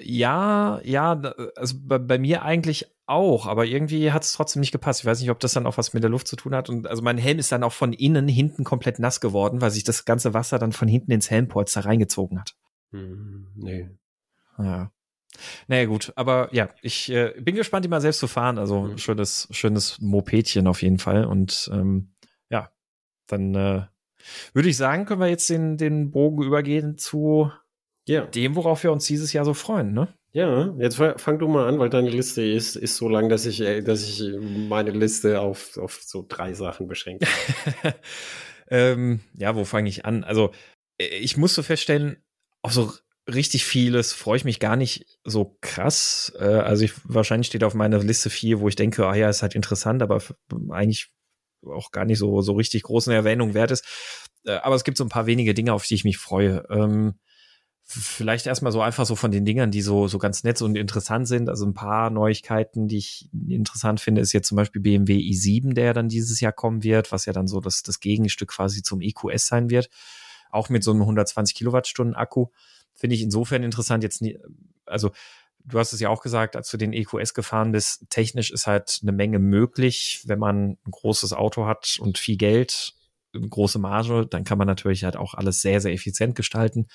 ja, ja, also bei, bei mir eigentlich auch, aber irgendwie hat es trotzdem nicht gepasst. Ich weiß nicht, ob das dann auch was mit der Luft zu tun hat. Und also mein Helm ist dann auch von innen hinten komplett nass geworden, weil sich das ganze Wasser dann von hinten ins Helmpolster reingezogen hat. Hm, nee. Ja. Naja, gut, aber ja, ich äh, bin gespannt, die mal selbst zu fahren. Also Mhm. schönes, schönes Mopedchen auf jeden Fall. Und ähm, ja, dann äh, würde ich sagen, können wir jetzt den, den Bogen übergehen zu Ja. dem, worauf wir uns dieses Jahr so freuen, ne? Ja, jetzt fa- fang du mal an, weil deine Liste ist, ist so lang, dass ich, äh, dass ich meine Liste auf, auf so drei Sachen beschränke. (laughs) ähm, ja, wo fange ich an? Also, äh, ich musste feststellen, auf so richtig vieles freue ich mich gar nicht so krass. Äh, also, ich, wahrscheinlich steht auf meiner Liste viel, wo ich denke, ah ja, ist halt interessant, aber eigentlich auch gar nicht so, so richtig großen Erwähnung wert ist. Äh, aber es gibt so ein paar wenige Dinge, auf die ich mich freue. Ähm, Vielleicht erstmal so einfach so von den Dingern, die so, so ganz nett und interessant sind. Also ein paar Neuigkeiten, die ich interessant finde, ist jetzt zum Beispiel BMW i7, der dann dieses Jahr kommen wird, was ja dann so das, das Gegenstück quasi zum EQS sein wird. Auch mit so einem 120 Kilowattstunden Akku. Finde ich insofern interessant jetzt nie, also du hast es ja auch gesagt, als du den EQS gefahren bist, technisch ist halt eine Menge möglich, wenn man ein großes Auto hat und viel Geld, große Marge, dann kann man natürlich halt auch alles sehr, sehr effizient gestalten.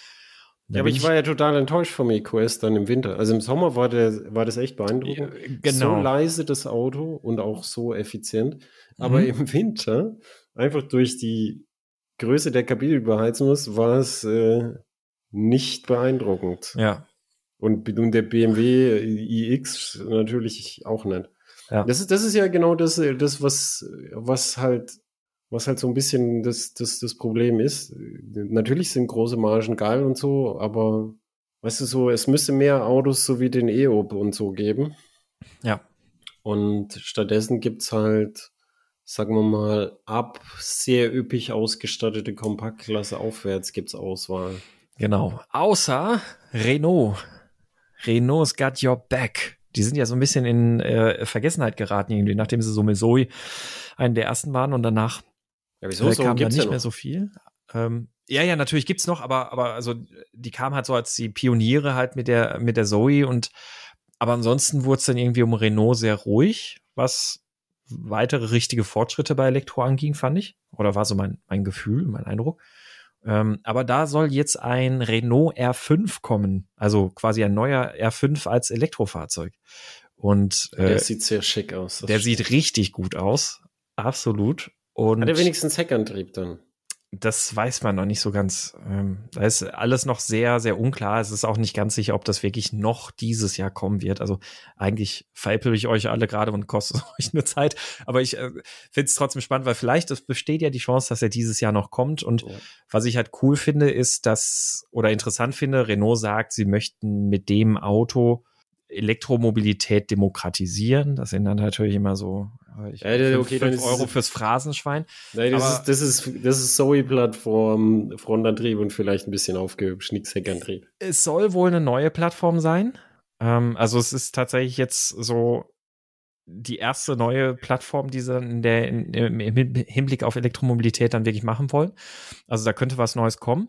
Da Ja, aber ich war ja total enttäuscht vom EQS dann im Winter. Also im Sommer war, der, war das echt beeindruckend. Ja, genau. So leise das Auto und auch so effizient. Aber Mhm. im (laughs) Winter, einfach durch die Größe der Kabinenüberheizung, war es äh, nicht beeindruckend. Ja, Und, und der BMW iX natürlich auch nicht. Ja. Das, ist, das ist ja genau das, äh, das was, was halt, was halt so ein bisschen das, das, das Problem ist. Natürlich sind große Margen geil und so, aber weißt du so, es müsste mehr Autos so wie den EOP und so geben. ja, Und stattdessen gibt's halt, sagen wir mal, ab sehr üppig ausgestattete Kompaktklasse aufwärts gibt's Auswahl. genau. Außer Renault. Renault's got your back. Die sind ja so ein bisschen in äh, Vergessenheit geraten, irgendwie, nachdem sie so mit Zoe einen der ersten waren und danach Ja, äh, kam da gibt's nicht ja mehr so viel. Ähm, ja, ja, natürlich gibt's noch, aber, aber also die kamen halt so als die Pioniere halt mit der, mit der Zoe und aber ansonsten wurde es dann irgendwie um Renault sehr ruhig, was weitere richtige Fortschritte bei Elektro anging, fand ich. Oder war so mein, mein Gefühl, mein Eindruck. Ähm, aber da soll jetzt ein Renault R5 kommen, also quasi ein neuer R5 als Elektrofahrzeug. Und äh, Der sieht sehr schick aus. der stimmt. sieht richtig gut aus, absolut. Und Hat er wenigstens Heckantrieb dann? das weiß man noch nicht so ganz. Ähm, da ist alles noch sehr, sehr unklar. Es ist auch nicht ganz sicher, ob das wirklich noch dieses Jahr kommen wird. Also eigentlich veräpple ich euch alle gerade und kostet (laughs) euch eine Zeit. Aber ich äh, finde es trotzdem spannend, weil vielleicht es besteht ja die Chance, dass er dieses Jahr noch kommt. Und Ja. was ich halt cool finde, ist, dass, oder interessant finde, Renault sagt, sie möchten mit dem Auto Elektromobilität demokratisieren. Das sind dann natürlich immer so ich, fünf, okay, dann fünf ist es- Euro fürs Phrasenschwein. Nein, das ist, das ist, das ist Zoe-Plattform, Frontantrieb und vielleicht ein bisschen aufgehübscht, nix Heckantrieb. Es soll wohl eine neue Plattform sein. Ähm, also es ist tatsächlich jetzt so die erste neue Plattform, die sie in der, in, im Hinblick auf Elektromobilität dann wirklich machen wollen. Also da könnte was Neues kommen.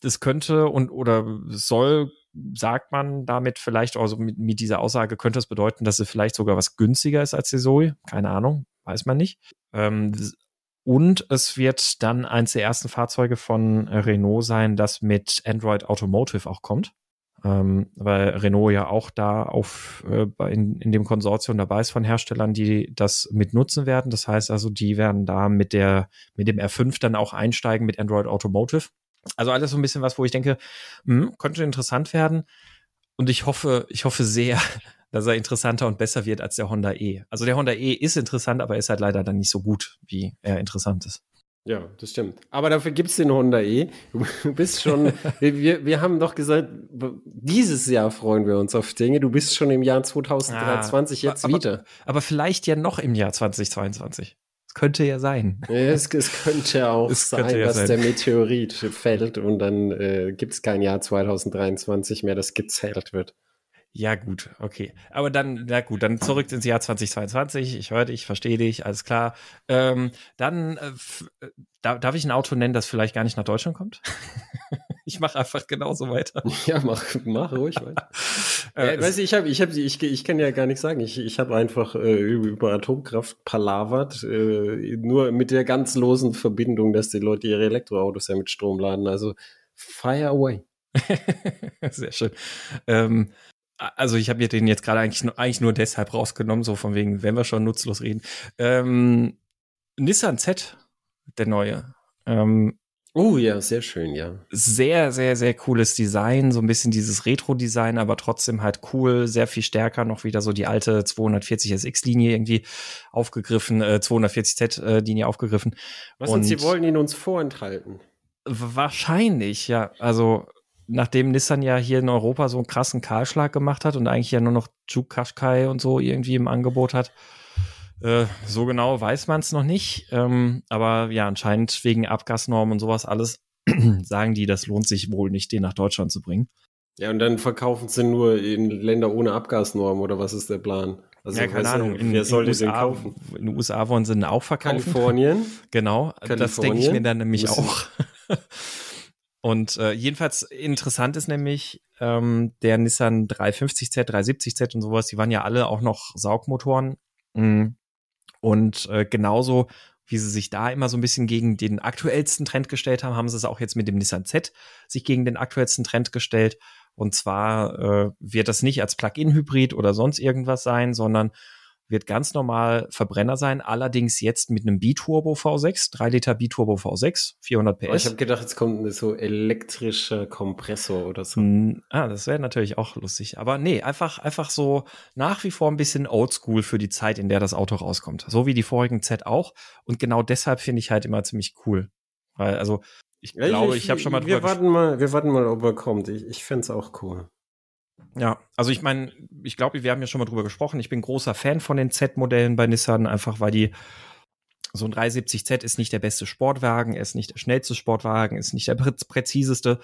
Das könnte und oder soll sagt man damit vielleicht, also mit, mit dieser Aussage könnte es bedeuten, dass sie vielleicht sogar was günstiger ist als die Zoe. Keine Ahnung, weiß man nicht. Ähm, und es wird dann eins der ersten Fahrzeuge von Renault sein, das mit Android Automotive auch kommt. Ähm, weil Renault ja auch da auf äh, in, in dem Konsortium dabei ist von Herstellern, die das mit nutzen werden. Das heißt also, die werden da mit der mit dem R5 dann auch einsteigen mit Android Automotive. Also alles so ein bisschen was, wo ich denke, hm, könnte interessant werden. Und ich hoffe, ich hoffe sehr, (laughs) dass er interessanter und besser wird als der Honda E. Also der Honda E ist interessant, aber ist halt leider dann nicht so gut, wie er interessant ist. Ja, das stimmt. Aber dafür gibt es den Honda E. Du (laughs) bist schon, (laughs) wir, wir haben doch gesagt, dieses Jahr freuen wir uns auf Dinge. Du bist schon im Jahr 2023 ah, jetzt aber, wieder. Aber vielleicht ja noch im Jahr 2022. Könnte ja sein. Es, es könnte ja auch es sein, ja dass sein. der Meteorit fällt und dann äh, gibt es kein Jahr 2023 mehr, das gezählt wird. Ja, gut, okay. Aber dann, na gut, dann zurück ins Jahr 2022. Ich höre dich, verstehe dich, alles klar. Ähm, dann äh, äh darf ich ein Auto nennen, das vielleicht gar nicht nach Deutschland kommt? (laughs) (laughs) ich mache einfach genauso weiter. (laughs) Ja, mach, mach ruhig weiter. (laughs) äh, ja, weißt du, ich habe, ich habe, ich, ich kann ja gar nicht sagen. Ich, ich habe einfach äh, über Atomkraft palavert, äh, nur mit der ganz losen Verbindung, dass die Leute ihre Elektroautos ja mit Strom laden. Also fire away. Sehr schön. Ähm, also ich habe mir den jetzt gerade eigentlich, nur, eigentlich nur deshalb rausgenommen, so von wegen, wenn wir schon nutzlos reden. Ähm, Nissan Z, der neue. Ähm, oh ja, sehr schön, ja. Sehr, sehr, sehr cooles Design, so ein bisschen dieses Retro-Design, aber trotzdem halt cool, sehr viel stärker, noch wieder so die alte 240 SX-Linie irgendwie aufgegriffen, äh, 240Z-Linie aufgegriffen. Was und sie wollen ihn uns vorenthalten? Wahrscheinlich, ja. Also nachdem Nissan ja hier in Europa so einen krassen Kahlschlag gemacht hat und eigentlich ja nur noch Juke Qashqai und so irgendwie im Angebot hat. Äh, so genau weiß man es noch nicht. Ähm, aber ja, anscheinend wegen Abgasnormen und sowas alles (clears throat) sagen die, das lohnt sich wohl nicht, den nach Deutschland zu bringen. Ja, und dann verkaufen sie nur in Länder ohne Abgasnormen oder was ist der Plan? Also, ja, keine Ahnung. In, wer soll in USA, den kaufen? In den USA wollen sie ihn auch verkaufen. Kalifornien. (laughs) Genau, Kalifornien. das denke ich mir dann nämlich auch. (laughs) Und äh, jedenfalls interessant ist nämlich ähm, der Nissan 350Z, 370Z und sowas, die waren ja alle auch noch Saugmotoren. Mhm. Und äh, genauso wie sie sich da immer so ein bisschen gegen den aktuellsten Trend gestellt haben, haben sie es auch jetzt mit dem Nissan Z sich gegen den aktuellsten Trend gestellt. Und zwar äh, wird das nicht als Plug-in-Hybrid oder sonst irgendwas sein, sondern wird ganz normal Verbrenner sein, allerdings jetzt mit einem Biturbo V6, 3 Liter Biturbo V6, 400 PS. Oh, ich habe gedacht, jetzt kommt ein so elektrischer Kompressor oder so. Mm, ah, das wäre natürlich auch lustig. Aber nee, einfach, einfach so nach wie vor ein bisschen oldschool für die Zeit, in der das Auto rauskommt. So wie die vorigen Z auch. Und genau deshalb finde ich halt immer ziemlich cool. Weil, also, ich ja, glaube, ich, ich habe schon mal drüber wir warten mal, Wir warten mal, ob er kommt. Ich, ich fände es auch cool. Ja, also ich meine, ich glaube, wir haben ja schon mal drüber gesprochen. Ich bin großer Fan von den Z-Modellen bei Nissan, einfach weil die so ein 370Z ist nicht der beste Sportwagen, ist nicht der schnellste Sportwagen, ist nicht der präziseste,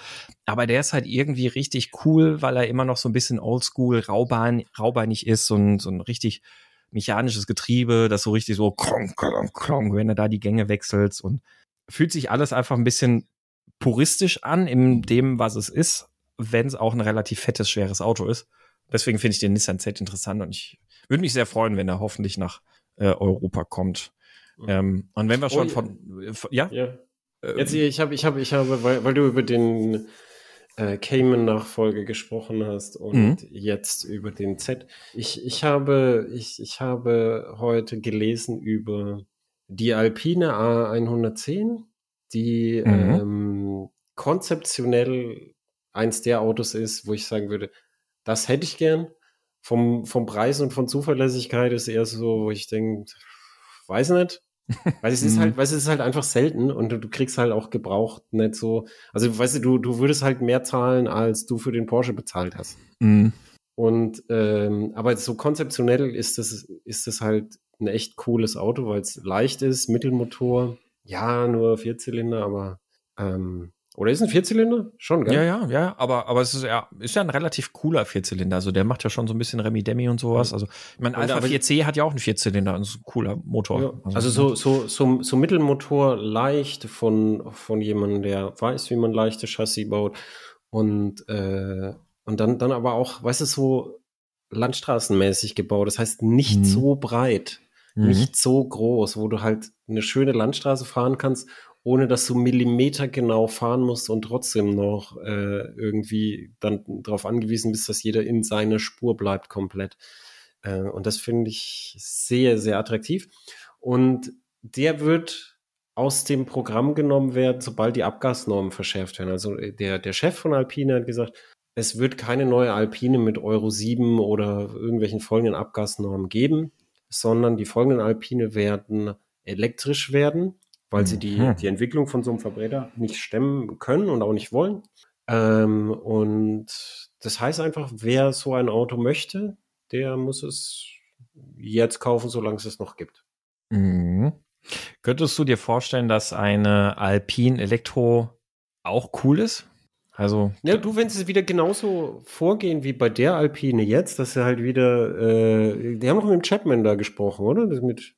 aber der ist halt irgendwie richtig cool, weil er immer noch so ein bisschen oldschool, raubein, raubeinig ist, ein, so ein richtig mechanisches Getriebe, das so richtig so klong, klong, klong, wenn er da die Gänge wechselt und fühlt sich alles einfach ein bisschen puristisch an in dem, was es ist, wenn es auch ein relativ fettes, schweres Auto ist. Deswegen finde ich den Nissan Z interessant und ich würde mich sehr freuen, wenn er hoffentlich nach äh, Europa kommt. Ähm, und wenn wir schon oh, von, äh, ja? ja. Ähm, Jetzt, ich habe, ich habe, ich habe, weil, weil du über den äh, Cayman-Nachfolge gesprochen hast und mhm. jetzt über den Z. Ich, ich habe, ich, ich habe heute gelesen über die Alpine A110, die mhm. ähm, konzeptionell eins der Autos ist, wo ich sagen würde, das hätte ich gern. Vom, vom Preis und von Zuverlässigkeit ist eher so, wo ich denke, weiß nicht. Weil es (laughs) ist halt, weil es ist halt einfach selten und du, du, kriegst halt auch gebraucht nicht so. Also weißt du, du, du würdest halt mehr zahlen, als du für den Porsche bezahlt hast. Mhm. Und ähm, aber so konzeptionell ist das, ist das halt ein echt cooles Auto, weil es leicht ist, Mittelmotor, ja, nur Vierzylinder, aber ähm, oder ist ein Vierzylinder? Schon, gell? Ja, ja, ja, aber, aber es ist ja, ist ja ein relativ cooler Vierzylinder. Also der macht ja schon so ein bisschen Remi Demi und sowas. Also, ich meine, Alpha 4C hat ja auch einen Vierzylinder, ein cooler Motor. Ja. Also, also so, so, so, so Mittelmotor leicht von, von jemandem, der weiß, wie man leichte Chassis baut. Und, äh, und dann, dann aber auch, weißt du, so landstraßenmäßig gebaut. Das heißt, nicht mhm. so breit, mhm. nicht so groß, wo du halt eine schöne Landstraße fahren kannst, ohne dass du Millimeter genau fahren musst und trotzdem noch äh, irgendwie dann darauf angewiesen bist, dass jeder in seiner Spur bleibt komplett. Äh, und das finde ich sehr, sehr attraktiv. Und der wird aus dem Programm genommen werden, sobald die Abgasnormen verschärft werden. Also äh, der, der Chef von Alpine hat gesagt, es wird keine neue Alpine mit Euro 7 oder irgendwelchen folgenden Abgasnormen geben, sondern die folgenden Alpine werden elektrisch werden, weil sie die, mhm. die Entwicklung von so einem Verbrenner nicht stemmen können und auch nicht wollen. Ähm, und das heißt einfach, wer so ein Auto möchte, der muss es jetzt kaufen, solange es es noch gibt. Mhm. Könntest du dir vorstellen, dass eine Alpine Elektro auch cool ist? Also. Ja, du, wenn sie wieder genauso vorgehen wie bei der Alpine jetzt, dass sie halt wieder, äh, die haben noch mit dem Chapman da gesprochen, oder? Das mit,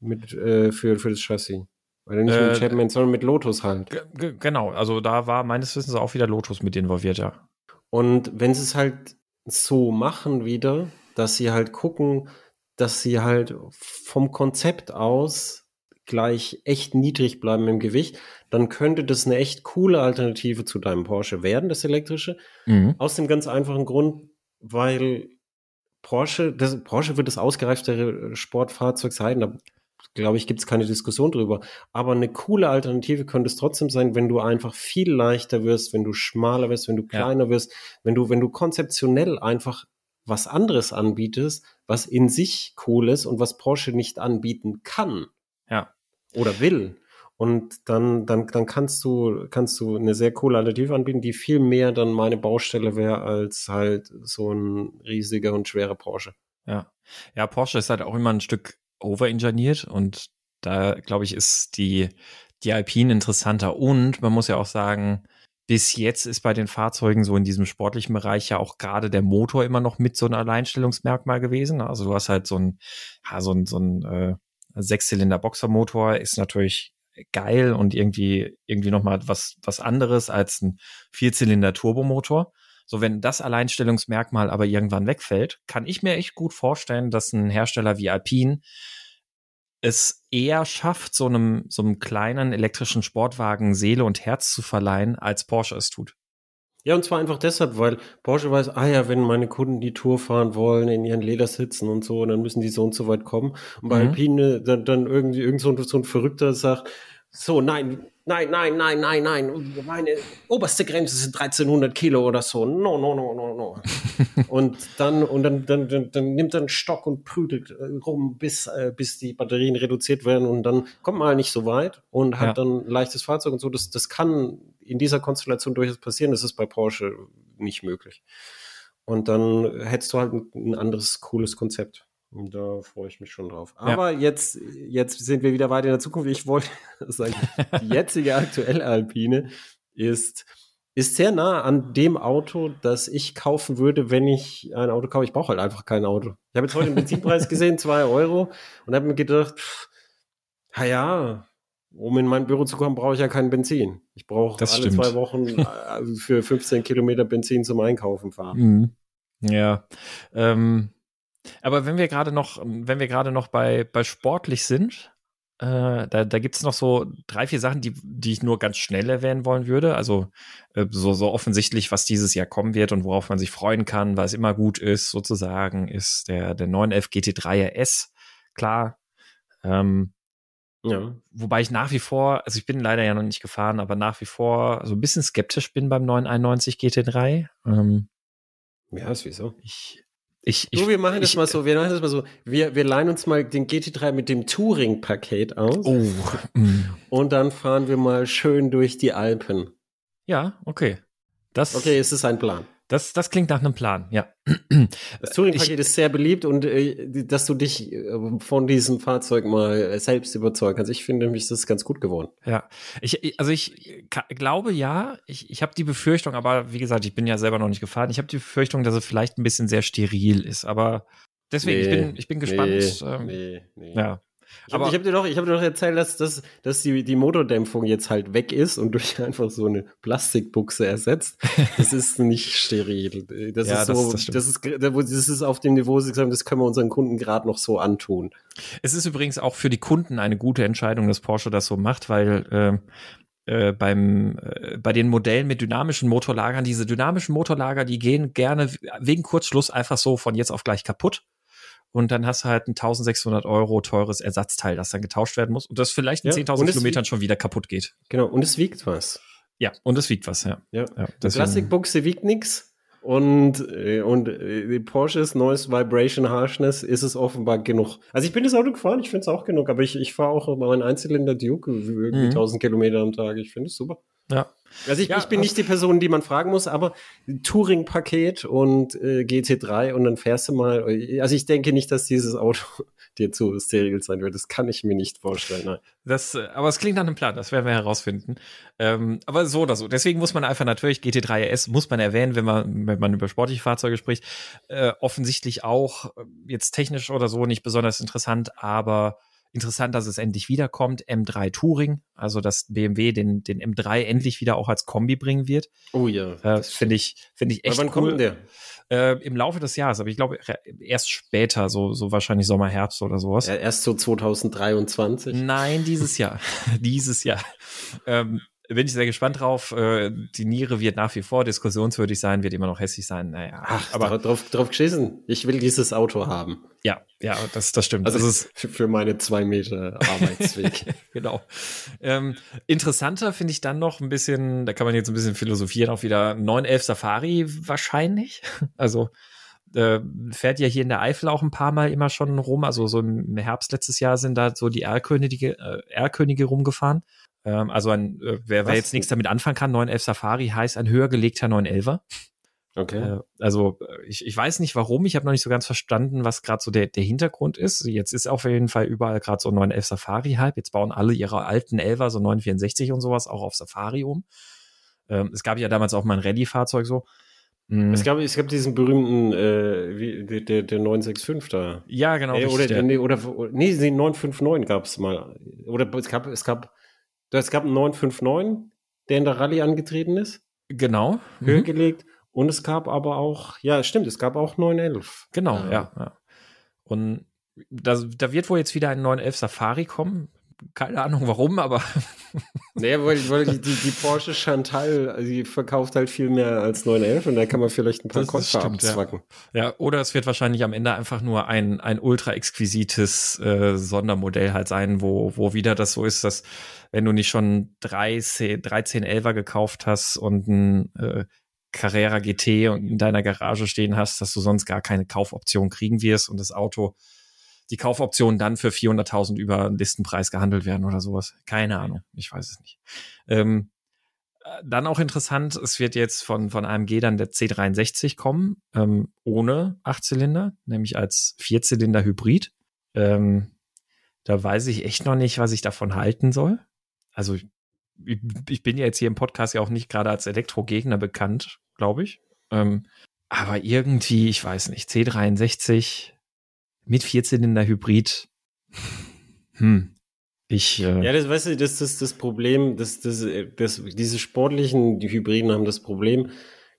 mit, äh, für, für das Chassis. Oder nicht äh, mit Chapman, sondern mit Lotus halt. Genau, also da war meines Wissens auch wieder Lotus mit involviert, ja. Und wenn sie es halt so machen wieder, dass sie halt gucken, dass sie halt vom Konzept aus gleich echt niedrig bleiben im Gewicht, dann könnte das eine echt coole Alternative zu deinem Porsche werden, das elektrische. Mhm. Aus dem ganz einfachen Grund, weil Porsche, das, Porsche wird das ausgereiftere Sportfahrzeug sein, da glaube ich, gibt es keine Diskussion drüber. Aber eine coole Alternative könnte es trotzdem sein, wenn du einfach viel leichter wirst, wenn du schmaler wirst, wenn du kleiner ja. wirst, wenn du, wenn du konzeptionell einfach was anderes anbietest, was in sich cool ist und was Porsche nicht anbieten kann. Ja. Oder will. Und dann, dann, dann kannst du, kannst du eine sehr coole Alternative anbieten, die viel mehr dann meine Baustelle wäre als halt so ein riesiger und schwerer Porsche. Ja. Ja, Porsche ist halt auch immer ein Stück overengineert und da, glaube ich, ist die, die Alpine interessanter. Und man muss ja auch sagen, bis jetzt ist bei den Fahrzeugen so in diesem sportlichen Bereich ja auch gerade der Motor immer noch mit so ein Alleinstellungsmerkmal gewesen. Also du hast halt so ein, ja, so ein, so ein äh, Sechszylinder-Boxermotor ist natürlich geil und irgendwie, irgendwie nochmal was, was anderes als ein Vierzylinder-Turbomotor. So, wenn das Alleinstellungsmerkmal aber irgendwann wegfällt, kann ich mir echt gut vorstellen, dass ein Hersteller wie Alpine es eher schafft, so einem, so einem kleinen elektrischen Sportwagen Seele und Herz zu verleihen, als Porsche es tut. Ja, und zwar einfach deshalb, weil Porsche weiß, ah ja, wenn meine Kunden die Tour fahren wollen, in ihren Ledersitzen und so, dann müssen die so und so weit kommen. Und bei mhm. Alpine dann, dann irgendwie irgend so ein, so ein Verrückter sagt, so, nein, nein, nein, nein, nein, nein, meine oberste Grenze sind 1300 Kilo oder so. No, no, no, no, no. (laughs) und dann, und dann, dann, dann, dann nimmt er einen Stock und prügelt äh, rum, bis, äh, bis die Batterien reduziert werden und dann kommt man halt nicht so weit und hat ja. dann ein leichtes Fahrzeug und so. Das, das kann in dieser Konstellation durchaus passieren. Das ist bei Porsche nicht möglich. Und dann hättest du halt ein, ein anderes, cooles Konzept. Und da freue ich mich schon drauf. Aber ja. jetzt, jetzt sind wir wieder weit in der Zukunft. Ich wollte (laughs) sagen, die jetzige aktuelle Alpine ist, ist sehr nah an dem Auto, das ich kaufen würde, wenn ich ein Auto kaufe. Ich brauche halt einfach kein Auto. Ich habe jetzt heute den Benzinpreis gesehen, zwei Euro, und habe mir gedacht, pff, ja, um in mein Büro zu kommen, brauche ich ja kein Benzin. Ich brauche alle stimmt. zwei Wochen äh, für 15 Kilometer Benzin zum Einkaufen fahren. Mhm. Ja, ähm, aber wenn wir gerade noch, wenn wir gerade noch bei, bei sportlich sind, äh, da, da gibt es noch so drei, vier Sachen, die, die ich nur ganz schnell erwähnen wollen würde. Also äh, so, so offensichtlich, was dieses Jahr kommen wird und worauf man sich freuen kann, weil es immer gut ist, sozusagen, ist der, der 911 GT3 RS. Klar. Ähm, ja. Wobei ich nach wie vor, also ich bin leider ja noch nicht gefahren, aber nach wie vor so ein bisschen skeptisch bin beim 991 GT3. Ähm, ja, ist wieso? Ich, ich, ich, so, wir machen das ich, mal so, wir machen das mal so. Wir, wir leihen uns mal den GT3 mit dem Touring-Paket aus. Oh. (laughs) Und dann fahren wir mal schön durch die Alpen. Ja, okay. Das, okay, es ist ein Plan. Das, das klingt nach einem Plan, ja. Das Touring-Paket ist sehr beliebt und äh, dass du dich äh, von diesem Fahrzeug mal selbst überzeugen kannst. Ich finde nämlich, das ist ganz gut geworden. Ja, ich, also ich glaube ja, ich, ich habe die Befürchtung, aber wie gesagt, ich bin ja selber noch nicht gefahren. Ich habe die Befürchtung, dass es vielleicht ein bisschen sehr steril ist, aber deswegen, nee, ich bin, ich bin gespannt. Nee, ähm, nee, nee. Ja. Ich habe hab dir, doch, hab dir doch erzählt, dass, dass, dass die, die Motordämpfung jetzt halt weg ist und durch (laughs) einfach so eine Plastikbuchse ersetzt. Das (laughs) ist nicht steril. Das ja, ist so, das, das, ist, das ist auf dem Niveau, das können wir unseren Kunden gerade noch so antun. Es ist übrigens auch für die Kunden eine gute Entscheidung, dass Porsche das so macht, weil äh, äh, beim äh, bei den Modellen mit dynamischen Motorlagern, diese dynamischen Motorlager, die gehen gerne wegen Kurzschluss einfach so von jetzt auf gleich kaputt und dann hast du halt ein 1600 Euro teures Ersatzteil, das dann getauscht werden muss und das vielleicht in ja, 10.000 Kilometern schon wieder kaputt geht. Genau, und es wiegt was. Ja, und es wiegt was, ja. Ja, ja die Plastikbuchse wiegt nichts. Und, äh, und äh, Porsches neues Vibration Harshness ist es offenbar genug. Also ich bin das Auto gefahren, ich finde es auch genug, aber ich, ich fahre auch mal einen Einzylinder Duke irgendwie mhm. 1000 Kilometer am Tag. Ich finde es super. Ja. Also ich, ja, ich bin nicht die Person, die man fragen muss, aber Touring-Paket und äh, GT3 und dann fährst du mal. Also ich denke nicht, dass dieses Auto (laughs) dir zu steril sein wird. Das kann ich mir nicht vorstellen. Nein. Das, äh, aber es klingt nach einem Plan, das werden wir herausfinden. Ähm, aber so oder so. Deswegen muss man einfach natürlich GT3 RS muss man erwähnen, wenn man, wenn man über sportliche Fahrzeuge spricht. Äh, offensichtlich auch äh, jetzt technisch oder so nicht besonders interessant, aber Interessant, dass es endlich wiederkommt. M3 Touring, also dass BMW den, den M3 endlich wieder auch als Kombi bringen wird. Oh ja. Äh, Finde ich, finde ich echt Aber wann cool. kommt der? Äh, Im Laufe des Jahres, aber ich glaube erst später, so, so wahrscheinlich Sommer, Herbst oder sowas. Ja, erst so 2023? Nein, dieses Jahr. (laughs) dieses Jahr. Ähm, bin ich sehr gespannt drauf. Äh, die Niere wird nach wie vor diskussionswürdig sein, wird immer noch hässlich sein. Naja, Ach, aber drauf, drauf geschissen. Ich will dieses Auto haben. Ja, ja, das, das stimmt. Also das ist für meine zwei Meter Arbeitsweg. (laughs) genau. Ähm, interessanter finde ich dann noch ein bisschen, da kann man jetzt ein bisschen philosophieren, auch wieder 911 Safari wahrscheinlich. (laughs) Also äh, fährt ja hier in der Eifel auch ein paar Mal immer schon rum. Also so im Herbst letztes Jahr sind da so die R-Könige, äh, R-Könige rumgefahren. Ähm, also ein, äh, wer, wer jetzt nichts damit anfangen kann, 911 Safari heißt ein höher gelegter 911er. Okay. Äh, also ich, ich weiß nicht warum, ich habe noch nicht so ganz verstanden, was gerade so der, der Hintergrund ist. Jetzt ist auf jeden Fall überall gerade so 911 Safari-Hype. Jetzt bauen alle ihre alten 11er, so 964 und sowas, auch auf Safari um. Ähm, es gab ja damals auch mal ein Rallye-Fahrzeug so. Mhm. Es, gab, es gab diesen berühmten, äh, wie, der, der 965 da. Ja, genau. Äh, oder, nee, oder, nee, den 959 gab es mal. Oder es gab, es gab es gab einen 959, der in der Rallye angetreten ist. Genau. Höher mhm. gelegt. Und es gab aber auch, ja, stimmt, es gab auch 911. Genau, ja. ja, ja. Und da, da wird wohl jetzt wieder ein 911 Safari kommen keine Ahnung warum, aber. (laughs) naja, weil, weil die, die, die, Porsche Chantal, die verkauft halt viel mehr als 911 und da kann man vielleicht ein paar Kosten abzwacken. Ja. ja. oder es wird wahrscheinlich am Ende einfach nur ein, ein ultra exquisites äh, Sondermodell halt sein, wo, wo wieder das so ist, dass wenn du nicht schon 13, 13 11er gekauft hast und ein äh, Carrera GT in deiner Garage stehen hast, dass du sonst gar keine Kaufoption kriegen wirst und das Auto die Kaufoptionen dann für 400.000 über Listenpreis gehandelt werden oder sowas. Keine Ahnung, ich weiß es nicht. Ähm, äh, dann auch interessant, es wird jetzt von, von AMG dann der C63 kommen, ähm, ohne Achtzylinder, nämlich als Vierzylinder-Hybrid. Ähm, da weiß ich echt noch nicht, was ich davon halten soll. Also ich, ich bin ja jetzt hier im Podcast ja auch nicht gerade als Elektrogegner bekannt, glaube ich. Ähm, aber irgendwie, ich weiß nicht, C63 mit Vierzylinder-Hybrid. Hm. Ich, äh ja, das weißt du, das ist das Problem, das, das, das, diese sportlichen die Hybriden haben das Problem,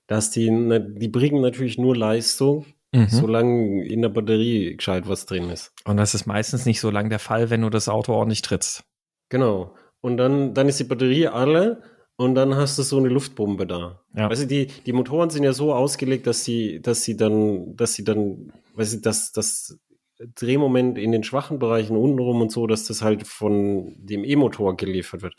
dass die, die bringen natürlich nur Leistung, mhm. solange in der Batterie gescheit was drin ist. Und das ist meistens nicht so lang der Fall, wenn du das Auto ordentlich trittst. Genau. Und dann, dann ist die Batterie alle und dann hast du so eine Luftbombe da. Ja. Weißt du, die, die Motoren sind ja so ausgelegt, dass sie, dass sie dann, dass sie dann, weißt du, dass, dass Drehmoment in den schwachen Bereichen untenrum und so, dass das halt von dem E-Motor geliefert wird.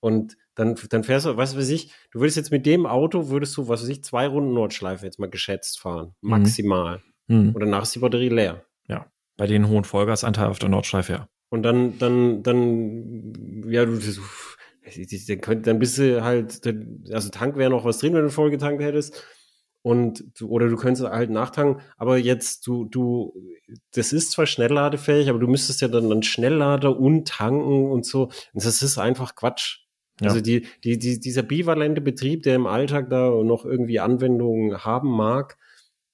Und dann, dann fährst du, was weiß ich, du würdest jetzt mit dem Auto, würdest du, was weiß ich, zwei Runden Nordschleife jetzt mal geschätzt fahren. Mhm. Maximal. Mhm. Und danach ist die Batterie leer. Ja. Bei den hohen Vollgasanteil auf der Nordschleife, ja. Und dann, dann, dann, ja, du, dann, dann bist du halt, also Tank wäre noch was drin, wenn du voll getankt hättest und du, oder du könntest halt nachtanken, aber jetzt du, du, das ist zwar schnellladefähig, aber du müsstest ja dann einen Schnelllader und tanken und so. Und das ist einfach Quatsch. Ja. Also die, die, die, dieser bivalente Betrieb, der im Alltag da noch irgendwie Anwendungen haben mag,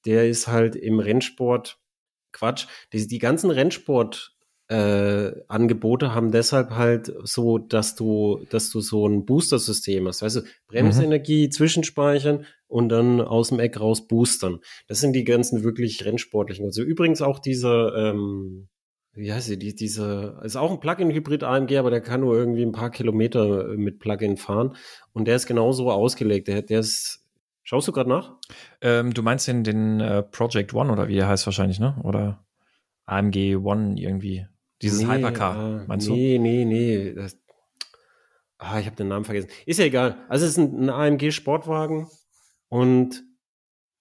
der ist halt im Rennsport Quatsch. Die, die ganzen Rennsport äh, Angebote haben deshalb halt so, dass du, dass du so ein Booster-System hast. Weißt du, Bremsenergie mhm. zwischenspeichern und dann aus dem Eck raus boostern. Das sind die ganzen wirklich rennsportlichen. Also übrigens auch dieser, ähm, wie heißt sie, die, diese, ist auch ein Plug-in-Hybrid AMG, aber der kann nur irgendwie ein paar Kilometer mit Plug-in fahren. Und der ist genauso ausgelegt. Der, der ist, schaust du gerade nach? Ähm, du meinst den, den äh, Project One oder wie er heißt wahrscheinlich, ne? Oder AMG One irgendwie. Dieses nee, Hypercar, äh, meinst nee, du? Nee, nee, nee. Ah, ich habe den Namen vergessen. Ist ja egal. Also es ist ein, ein AMG-Sportwagen und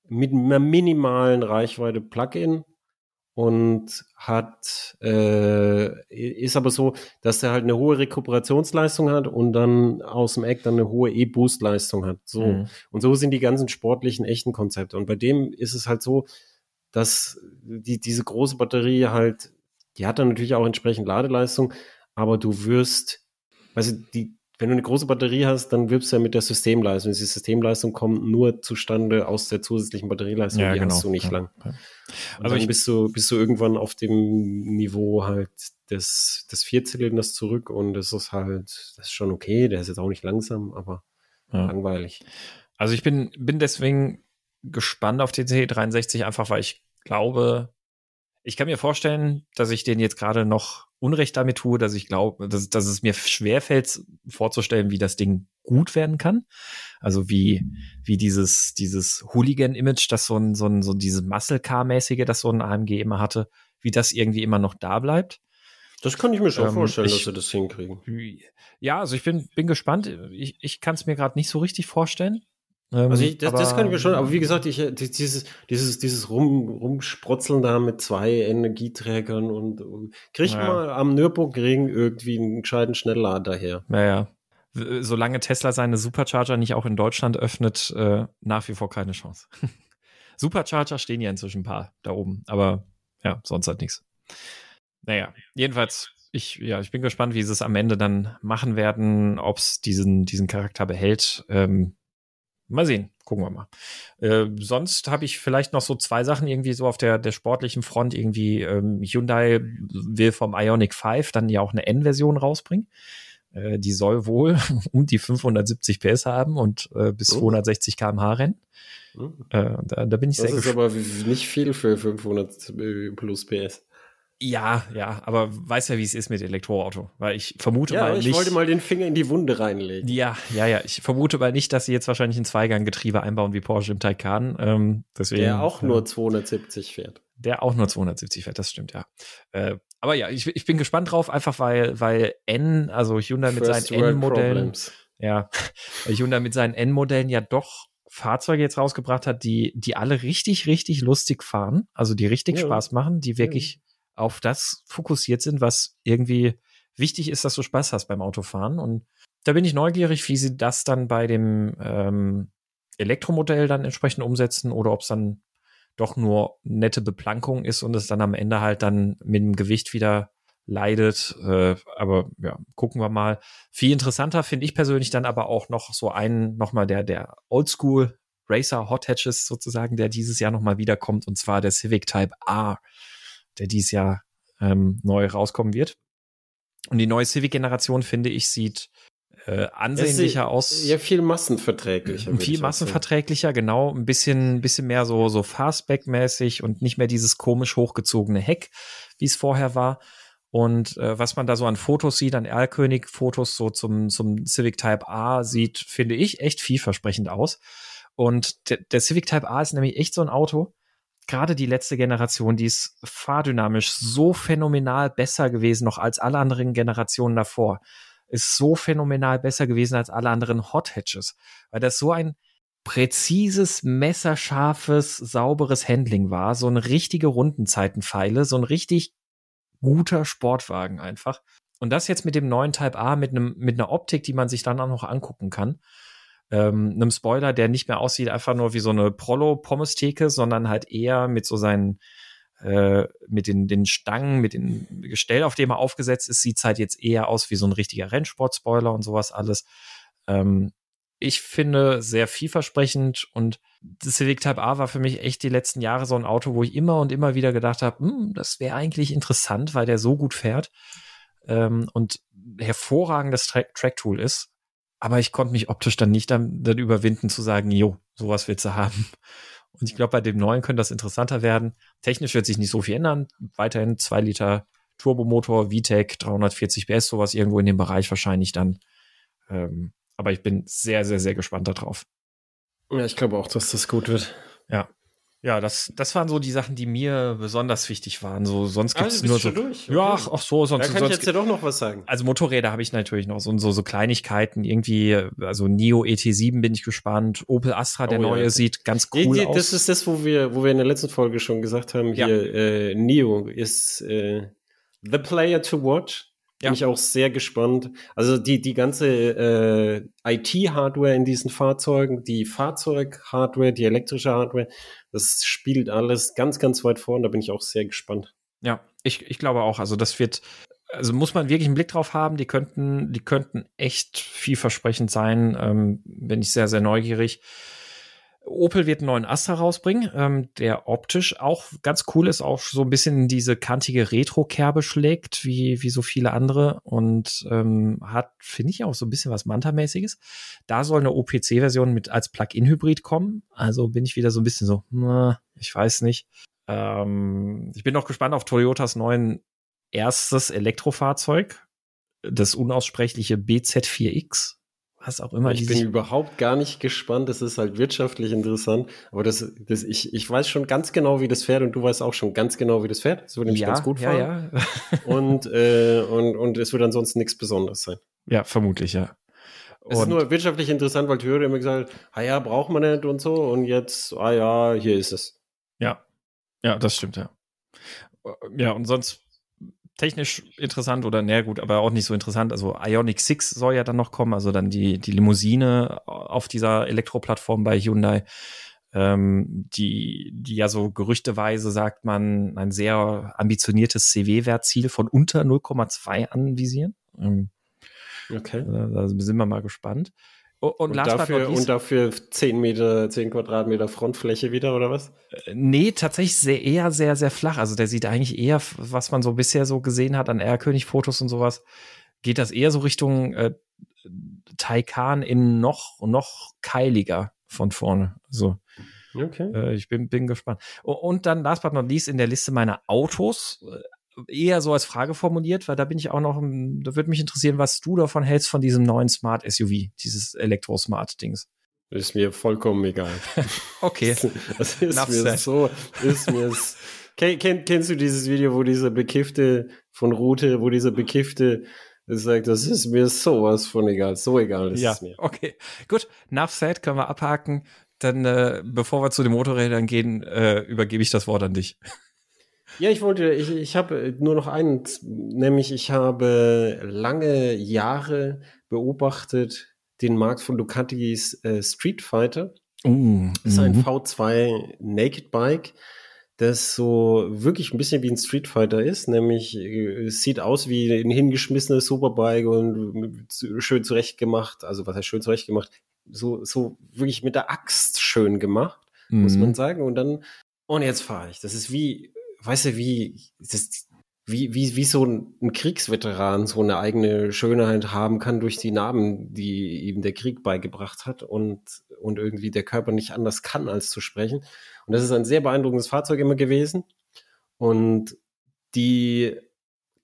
mit einer minimalen Reichweite Plug-in und hat äh, ist aber so, dass er halt eine hohe Rekuperationsleistung hat und dann aus dem Eck dann eine hohe E-Boost-Leistung hat. So mhm. und so sind die ganzen sportlichen echten Konzepte. Und bei dem ist es halt so, dass die diese große Batterie halt die hat dann natürlich auch entsprechend Ladeleistung, aber du wirst, also die, wenn du eine große Batterie hast, dann wirbst du ja mit der Systemleistung. Die Systemleistung kommt nur zustande aus der zusätzlichen Batterieleistung, ja, die genau. hast du nicht ja, lang. Ja. Also dann bist du, bist du irgendwann auf dem Niveau halt des, des Vierzylinders zurück und das ist halt, das ist schon okay, der ist jetzt auch nicht langsam, aber langweilig. Also ich bin, bin deswegen gespannt auf den C63, einfach weil ich glaube, ich kann mir vorstellen, dass ich den jetzt gerade noch Unrecht damit tue, dass ich glaube, dass, dass es mir schwerfällt, vorzustellen, wie das Ding gut werden kann. Also wie, wie dieses, dieses Hooligan-Image, das so ein, so ein, so dieses Muscle-Car-mäßige, das so ein AMG immer hatte, wie das irgendwie immer noch da bleibt. Das kann ich mir schon ähm, vorstellen, ich, dass sie das hinkriegen. Ja, also ich bin, bin gespannt. Ich, ich kann es mir gerade nicht so richtig vorstellen. Ähm, also ich, das, aber, das kann ich mir schon, aber wie gesagt, ich, dieses, dieses, dieses Rum, Rumsprotzeln da mit zwei Energieträgern und, und kriegt ja. mal am Nürburgring irgendwie einen gescheiten Schnelllader her. Naja. Solange Tesla seine Supercharger nicht auch in Deutschland öffnet, äh, nach wie vor keine Chance. (laughs) Supercharger stehen ja inzwischen ein paar da oben, aber ja, sonst halt nichts. Naja, jedenfalls, ich, ja, ich bin gespannt, wie sie es am Ende dann machen werden, ob es diesen, diesen Charakter behält. Ähm, Mal sehen, gucken wir mal. Äh, sonst habe ich vielleicht noch so zwei Sachen irgendwie so auf der, der sportlichen Front. Irgendwie ähm, Hyundai will vom Ionic 5 dann ja auch eine N-Version rausbringen. Äh, die soll wohl (laughs) um die 570 PS haben und äh, bis oh. 260 km/h rennen. Oh. Äh, da, da, bin ich das sehr gespannt. Das ist aber nicht viel für 500 plus PS. Ja, ja, aber weiß ja, wie es ist mit Elektroauto, weil ich vermute ja, mal ich wollte mal den Finger in die Wunde reinlegen. Ja, ja, ja, ich vermute mal nicht, dass sie jetzt wahrscheinlich ein Zweiganggetriebe einbauen wie Porsche im Taycan. Ähm, deswegen, der auch nur 270 fährt. Der auch nur 270 fährt, das stimmt, ja. Äh, aber ja, ich, ich bin gespannt drauf, einfach weil, weil N, also Hyundai mit First seinen N-Modellen, ja, (laughs) Hyundai mit seinen N-Modellen ja doch Fahrzeuge jetzt rausgebracht hat, die, die alle richtig, richtig lustig fahren, also die richtig ja. Spaß machen, die wirklich auf das fokussiert sind, was irgendwie wichtig ist, dass du Spaß hast beim Autofahren. Und da bin ich neugierig, wie sie das dann bei dem ähm, Elektromodell dann entsprechend umsetzen oder ob es dann doch nur nette Beplankung ist und es dann am Ende halt dann mit dem Gewicht wieder leidet. Äh, aber ja, gucken wir mal. Viel interessanter finde ich persönlich dann aber auch noch so einen, nochmal der, der Oldschool Racer Hot Hatches sozusagen, der dieses Jahr nochmal wiederkommt und zwar der Civic Type R der dieses Jahr ähm, neu rauskommen wird. Und die neue Civic-Generation, finde ich, sieht äh, ansehnlicher aus. Ja, viel massenverträglicher. Viel massenverträglicher, genau. Ein bisschen, bisschen mehr so, so Fastback-mäßig und nicht mehr dieses komisch hochgezogene Heck, wie es vorher war. Und äh, was man da so an Fotos sieht, an Erlkönig-Fotos so zum, zum Civic Type A sieht, finde ich, echt vielversprechend aus. Und der, der Civic Type A ist nämlich echt so ein Auto, gerade die letzte Generation, die ist fahrdynamisch so phänomenal besser gewesen, noch als alle anderen Generationen davor. Ist so phänomenal besser gewesen als alle anderen Hot Hatches, weil das so ein präzises, messerscharfes, sauberes Handling war, so eine richtige Rundenzeitenpfeile, so ein richtig guter Sportwagen einfach. Und das jetzt mit dem neuen Type A, mit einem, mit einer Optik, die man sich dann auch noch angucken kann ähm, einem Spoiler, der nicht mehr aussieht einfach nur wie so eine Prollo-Pommes-Theke, sondern halt eher mit so seinen äh, mit den, den Stangen, mit dem Gestell, auf dem er aufgesetzt ist, sieht halt jetzt eher aus wie so ein richtiger Rennsport-Spoiler und sowas alles. Ähm, ich finde, sehr vielversprechend und das Civic Type A war für mich echt die letzten Jahre so ein Auto, wo ich immer und immer wieder gedacht habe, hm, das wäre eigentlich interessant, weil der so gut fährt ähm, und hervorragendes Tra Track-Tool ist. Aber ich konnte mich optisch dann nicht dann, dann überwinden zu sagen, jo, sowas willst du haben. Und ich glaube, bei dem neuen könnte das interessanter werden. Technisch wird sich nicht so viel ändern. Weiterhin zwei Liter Turbomotor, VTEC, 340 PS, sowas irgendwo in dem Bereich wahrscheinlich dann. Ähm, aber ich bin sehr, sehr, sehr gespannt darauf. Ja, ich glaube auch, dass das gut wird. Ja. Ja, das, das waren so die Sachen, die mir besonders wichtig waren. So, sonst gibt es Ah, nur so. durch? Ja, Okay. ach, so, sonst. Da kann ich sonst jetzt ja doch noch was sagen. also Motorräder habe ich natürlich noch so, so, so Kleinigkeiten, irgendwie, also Neo ET7 bin ich gespannt. Opel Astra, der Oh ja, neue, okay. sieht ganz cool die- aus. Das ist das, wo wir, wo wir in der letzten Folge schon gesagt haben, Ja. hier, äh, Neo ist äh, the player to watch. Bin Ja. ich auch sehr gespannt. Also die, die ganze äh, IT-Hardware in diesen Fahrzeugen, die Fahrzeug-Hardware, die elektrische Hardware, das spielt alles ganz, ganz weit vorn. Da bin ich auch sehr gespannt. Ja, ich, ich glaube auch. Also das wird, also muss man wirklich einen Blick drauf haben. Die könnten, die könnten echt vielversprechend sein. Ähm, bin ich sehr, sehr neugierig. Opel wird einen neuen Astra rausbringen, ähm, der optisch auch ganz cool ist, auch so ein bisschen diese kantige Retro-Kerbe schlägt, wie, wie so viele andere und ähm, hat, finde ich, auch so ein bisschen was Manta-mäßiges. Da soll eine OPC-Version mit als Plug-in-Hybrid kommen. Also bin ich wieder so ein bisschen so, na, ich weiß nicht. Ähm, ich bin noch gespannt auf Toyotas neuen erstes Elektrofahrzeug, das unaussprechliche BZ4X. Was auch immer ich bin überhaupt gar nicht gespannt. Das ist halt wirtschaftlich interessant. Aber das, das, ich, ich weiß schon ganz genau, wie das fährt und du weißt auch schon ganz genau, wie das fährt. Das würde nämlich ja, ganz gut ja, fahren. ja. (laughs) Und, äh, und, und es wird ansonsten nichts Besonderes sein. ja, vermutlich, ja. Es ist Und- nur wirtschaftlich interessant, weil Theorie immer gesagt hat, ah ja, braucht man nicht und so. Und jetzt, ah ja, hier ist es. Ja, ja, das stimmt, ja. Ja, und sonst technisch interessant oder, naja, gut, aber auch nicht so interessant. Also Ionic 6 soll ja dann noch kommen, also dann die, die Limousine auf dieser Elektroplattform bei Hyundai, ähm, die, die ja so gerüchteweise, sagt man, ein sehr ambitioniertes CW-Wertziel von unter 0,2 anvisieren. Ähm, Okay. da da sind wir mal gespannt. Und, und, dafür, und dafür 10 Meter, 10 Quadratmeter Frontfläche wieder, oder was? Nee, tatsächlich sehr, eher sehr, sehr flach. Also der sieht eigentlich eher, was man so bisher so gesehen hat an R-König-Fotos und sowas, geht das eher so Richtung äh, Taycan in noch, noch keiliger von vorne. So, Okay. äh, ich bin, bin gespannt. Und dann last but not least in der Liste meiner Autos, äh, eher so als Frage formuliert, weil da bin ich auch noch, da würde mich interessieren, was du davon hältst von diesem neuen Smart SUV, dieses Elektro-Smart-Dings. Ist mir vollkommen egal. (laughs) Okay. Das ist Enough mir said. so, ist mir Ken, kenn, Kennst du dieses Video, wo dieser Bekiffte von Rute, wo dieser Bekiffte sagt, das ist mir sowas von egal, so egal ist ja, es mir. okay. Gut, enough said, können wir abhaken. Dann, äh, bevor wir zu den Motorrädern gehen, äh, übergebe ich das Wort an dich. Ja, ich wollte, ich, ich habe nur noch einen, nämlich ich habe lange Jahre beobachtet den Markt von Ducatis äh, Street Fighter. Uh, Das ist ein V2 Naked Bike, das so wirklich ein bisschen wie ein Street Fighter ist, nämlich äh, es sieht aus wie ein hingeschmissenes Superbike und schön zurechtgemacht, also was heißt schön zurechtgemacht, so, so wirklich mit der Axt schön gemacht, muss man sagen. Und dann, und jetzt fahre ich. Das ist wie, weißt du, wie, das wie, wie, wie so ein, ein Kriegsveteran so eine eigene Schönheit haben kann durch die Narben, die ihm der Krieg beigebracht hat und, und irgendwie der Körper nicht anders kann, als zu sprechen. Und das ist ein sehr beeindruckendes Fahrzeug immer gewesen. Und die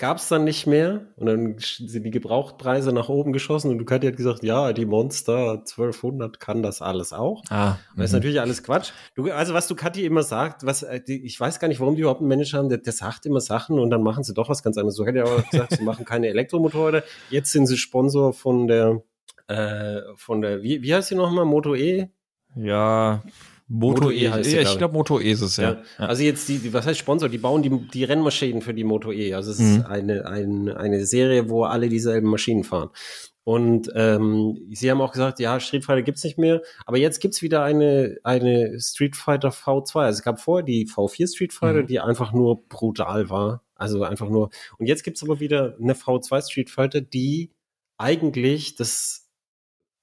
gab es dann nicht mehr. Und dann sind die Gebrauchtpreise nach oben geschossen. Und Ducati hat gesagt, ja, die Monster 1200 kann das alles auch. Ah, Das ist mhm. natürlich alles Quatsch. Du, also was Ducati immer sagt, was äh, die, ich weiß gar nicht, warum die überhaupt einen Manager haben, der, der sagt immer Sachen und dann machen sie doch was ganz anderes. So hätte er auch gesagt, sie machen keine Elektromotorräder. Jetzt sind sie Sponsor von der äh, von der wie, wie heißt sie nochmal Moto E? ja, Moto, Moto E, E heißt sie, ja, ich glaube Moto E ist es, ja. Ja. Also jetzt die, die was heißt Sponsor? Die bauen die, die Rennmaschinen für die Moto E. Also es Mhm. ist eine, eine, eine Serie, wo alle dieselben Maschinen fahren. Und ähm, sie haben auch gesagt, ja, Street Fighter gibt's nicht mehr, aber jetzt gibt's wieder eine, eine Street Fighter V2. Also es gab vorher die V4 Street Fighter, Mhm. die einfach nur brutal war. Also einfach nur. Und jetzt gibt's aber wieder eine V2 Street Fighter, die eigentlich das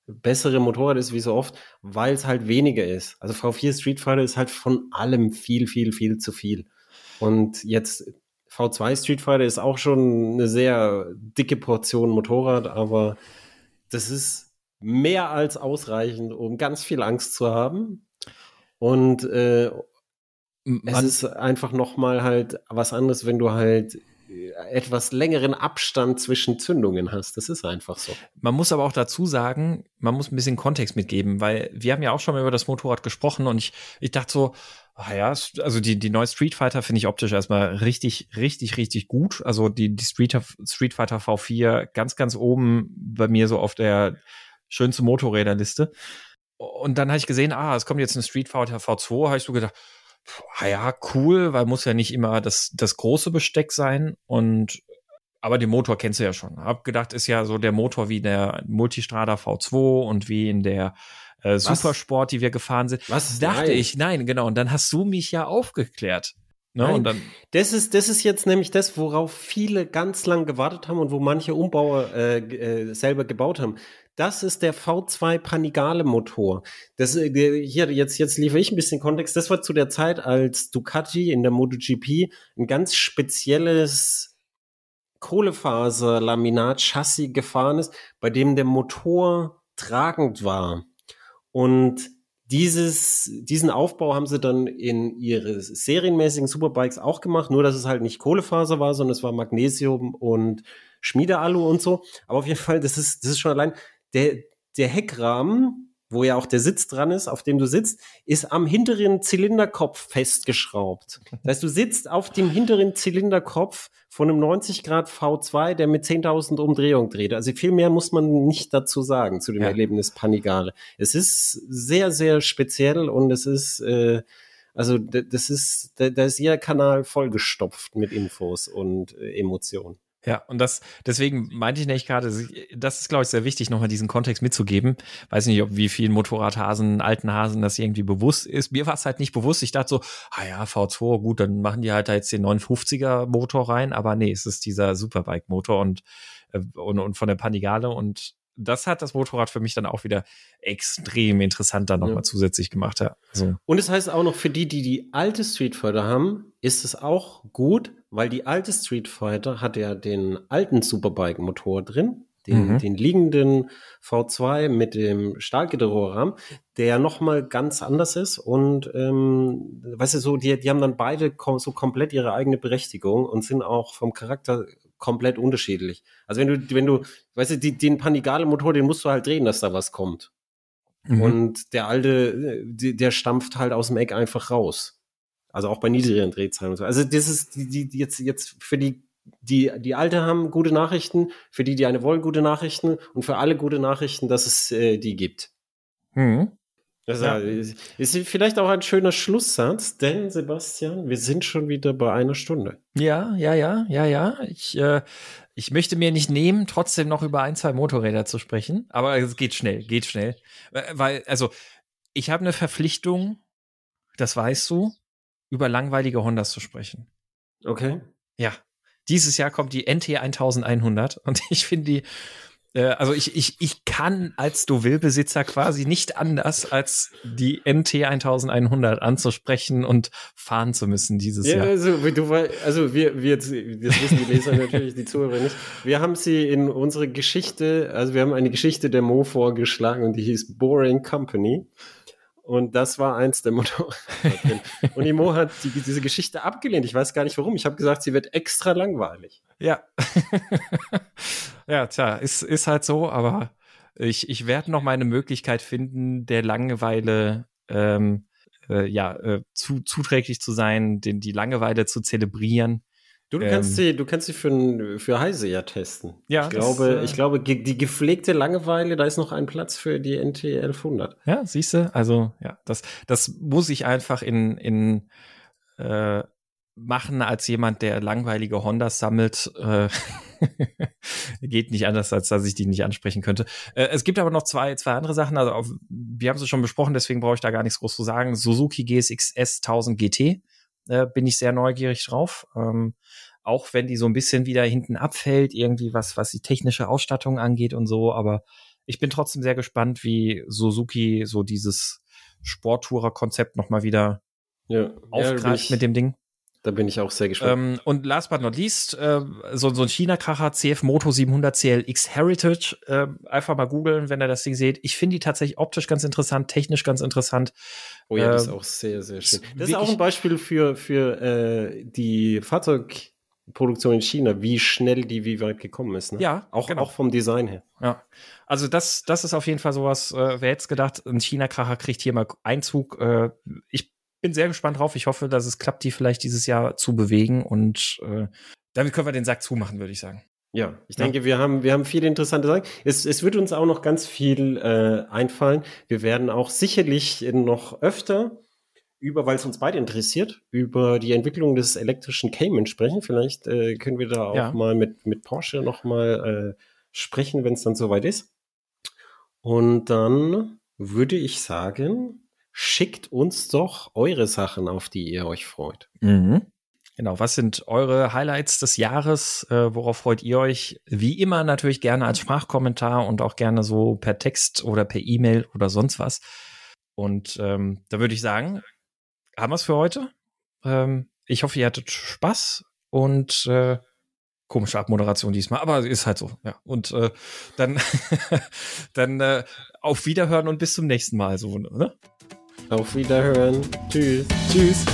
bessere Motorrad ist, wie so oft, weil es halt weniger ist. Also V4 Street Fighter ist halt von allem viel, viel, viel zu viel. Und jetzt V2 Street Fighter ist auch schon eine sehr dicke Portion Motorrad, aber das ist mehr als ausreichend, um ganz viel Angst zu haben. Und äh, es ist einfach noch mal halt was anderes, wenn du halt etwas längeren Abstand zwischen Zündungen hast. Das ist einfach so. Man muss aber auch dazu sagen, man muss ein bisschen Kontext mitgeben, weil wir haben ja auch schon mal über das Motorrad gesprochen und ich, ich dachte so, ah ja, also die, die neue Street Fighter finde ich optisch erstmal richtig, richtig, richtig gut. Also die, die Street, Street Fighter V4 ganz, ganz oben bei mir so auf der schönste Motorräderliste. Und dann habe ich gesehen, ah, es kommt jetzt eine Street Fighter V2, habe ich so gedacht, ja, cool, weil muss ja nicht immer das, das große Besteck sein und aber den Motor kennst du ja schon. Hab gedacht, ist ja so der Motor wie der Multistrada V2 und wie in der äh, Supersport, die wir gefahren sind. Was? Dachte nein. ich, nein, genau. Und dann hast du mich ja aufgeklärt. Ne? Und dann das ist, das ist jetzt nämlich das, worauf viele ganz lang gewartet haben und wo manche Umbauer äh, äh, selber gebaut haben. Das ist der V2 Panigale Motor. Das, äh, hier, jetzt, jetzt liefere ich ein bisschen Kontext. Das war zu der Zeit, als Ducati in der MotoGP ein ganz spezielles Kohlefaser-Laminat-Chassis gefahren ist, bei dem der Motor tragend war. Und dieses, diesen Aufbau haben sie dann in ihre serienmäßigen Superbikes auch gemacht, nur dass es halt nicht Kohlefaser war, sondern es war Magnesium und Schmiedealu und so. Aber auf jeden Fall, das ist, das ist schon allein, der, der Heckrahmen, wo ja auch der Sitz dran ist, auf dem du sitzt, ist am hinteren Zylinderkopf festgeschraubt. Das heißt, du sitzt auf dem hinteren Zylinderkopf von einem 90 Grad V2, der mit 10.000 Umdrehungen dreht. Also viel mehr muss man nicht dazu sagen zu dem ja. Erlebnis Panigale. Es ist sehr, sehr speziell und es ist, äh, also das ist, da, da ist jeder Kanal vollgestopft mit Infos und äh, Emotionen. Ja, und das, deswegen meinte ich nicht gerade, das ist, glaube ich, sehr wichtig, nochmal diesen Kontext mitzugeben. Weiß nicht, ob wie vielen Motorradhasen, alten Hasen das irgendwie bewusst ist. Mir war es halt nicht bewusst. Ich dachte so, ah ja, V2, gut, dann machen die halt da jetzt den 950er Motor rein. Aber nee, es ist dieser Superbike-Motor und, äh, und, und von der Panigale und das hat das Motorrad für mich dann auch wieder extrem interessant dann nochmal ja. zusätzlich gemacht. Ja. So. Und es das heißt auch noch für die, die die alte Street Fighter haben, ist es auch gut, weil die alte Street Fighter hat ja den alten Superbike-Motor drin, den, mhm. den liegenden V2 mit dem Stahlgitterrohrrahmen, der nochmal ganz anders ist und ähm, weißt du so, die, die haben dann beide kom so komplett ihre eigene Berechtigung und sind auch vom Charakter komplett unterschiedlich. Also wenn du, wenn du, weißt du, die, den Panigale-Motor, den musst du halt drehen, dass da was kommt. Mhm. Und der alte, der stampft halt aus dem Eck einfach raus. Also auch bei niedrigeren Drehzahlen und so. Also das ist die, die jetzt, jetzt für die, die, die Alte haben gute Nachrichten, für die, die eine wollen, gute Nachrichten und für alle gute Nachrichten, dass es äh, die gibt. Mhm. Das ja. ist vielleicht auch ein schöner Schlusssatz, denn Sebastian, wir sind schon wieder bei einer Stunde. Ja, ja, ja, ja, ja. Ich, äh, ich möchte mir nicht nehmen, trotzdem noch über ein, zwei Motorräder zu sprechen, aber es geht schnell, geht schnell. Äh, weil, also, ich habe eine Verpflichtung, das weißt du, über langweilige Hondas zu sprechen. Okay. Ja. Dieses Jahr kommt die NT 1100 und (laughs) ich finde die also ich, ich, ich kann als Deauville-Besitzer quasi nicht anders, als die NT 1100 anzusprechen und fahren zu müssen dieses ja, Jahr. Also, du, also wir, wir, das wissen die Leser natürlich, die Zuhörer nicht. Wir haben sie in unsere Geschichte, also wir haben eine Geschichte der Mo vorgeschlagen und die hieß Boring Company. Und das war eins der Motorräder. und die Mo hat die, diese Geschichte abgelehnt. Ich weiß gar nicht warum. Ich habe gesagt, sie wird extra langweilig. Ja. Ja, tja, ist, ist halt so, aber ich, ich werde noch meine Möglichkeit finden, der Langeweile ähm, äh, ja, äh, zu, zuträglich zu sein, den, die Langeweile zu zelebrieren. Du, du ähm, kannst sie, du kannst sie für, für Heise ja testen. Ja, ich glaube, das, äh, ich glaube, die gepflegte Langeweile, da ist noch ein Platz für die NT 1100. Ja, siehst du, also ja, das, das muss ich einfach in, in äh, machen als jemand, der langweilige Hondas sammelt. Äh, (laughs) geht nicht anders, als dass ich die nicht ansprechen könnte. Äh, es gibt aber noch zwei, zwei andere Sachen. Also auf, wir haben sie schon besprochen, deswegen brauche ich da gar nichts groß zu sagen. Suzuki GSX-S 1000 GT äh, bin ich sehr neugierig drauf. Ähm, auch wenn die so ein bisschen wieder hinten abfällt, irgendwie was, was die technische Ausstattung angeht und so, aber ich bin trotzdem sehr gespannt, wie Suzuki so dieses Sporttourer-Konzept nochmal wieder ja. aufgreift ja, mit dem Ding. Da bin ich auch sehr gespannt. Ähm, und last but not least, äh, so, so ein China-Kracher CF Moto 700 CLX Heritage. Äh, einfach mal googeln, wenn ihr das Ding seht. Ich finde die tatsächlich optisch ganz interessant, technisch ganz interessant. Oh ja, das ist ähm, auch sehr, sehr schön. Das ist auch ein Beispiel für, für äh, die Fahrzeugproduktion in China, wie schnell die wie weit gekommen ist. Ne? Ja, auch, genau. auch vom Design her. Ja, also das, das ist auf jeden Fall sowas, äh, wer jetzt gedacht, ein China-Kracher kriegt hier mal Einzug. Äh, ich bin sehr gespannt drauf. Ich hoffe, dass es klappt, die vielleicht dieses Jahr zu bewegen und äh, damit können wir den Sack zumachen, würde ich sagen. Ja, ich denke, wir haben, wir haben viele interessante Sachen. Es, es wird uns auch noch ganz viel äh, einfallen. Wir werden auch sicherlich noch öfter über, weil es uns beide interessiert, über die Entwicklung des elektrischen Cayman sprechen. Vielleicht äh, können wir da auch ja. mal mit, mit Porsche noch mal äh, sprechen, wenn es dann soweit ist. Und dann würde ich sagen, schickt uns doch eure Sachen, auf die ihr euch freut. Mhm. Genau, was sind eure Highlights des Jahres? Äh, worauf freut ihr euch? Wie immer natürlich gerne als Sprachkommentar und auch gerne so per Text oder per E-Mail oder sonst was. Und ähm, da würde ich sagen, haben wir es für heute. Ähm, ich hoffe, ihr hattet Spaß und äh, komische Abmoderation diesmal, aber ist halt so. Ja. Und äh, dann, (laughs) dann äh, auf Wiederhören und bis zum nächsten Mal. So, ne? Auf Wiederhören. Tschüss. Tschüss.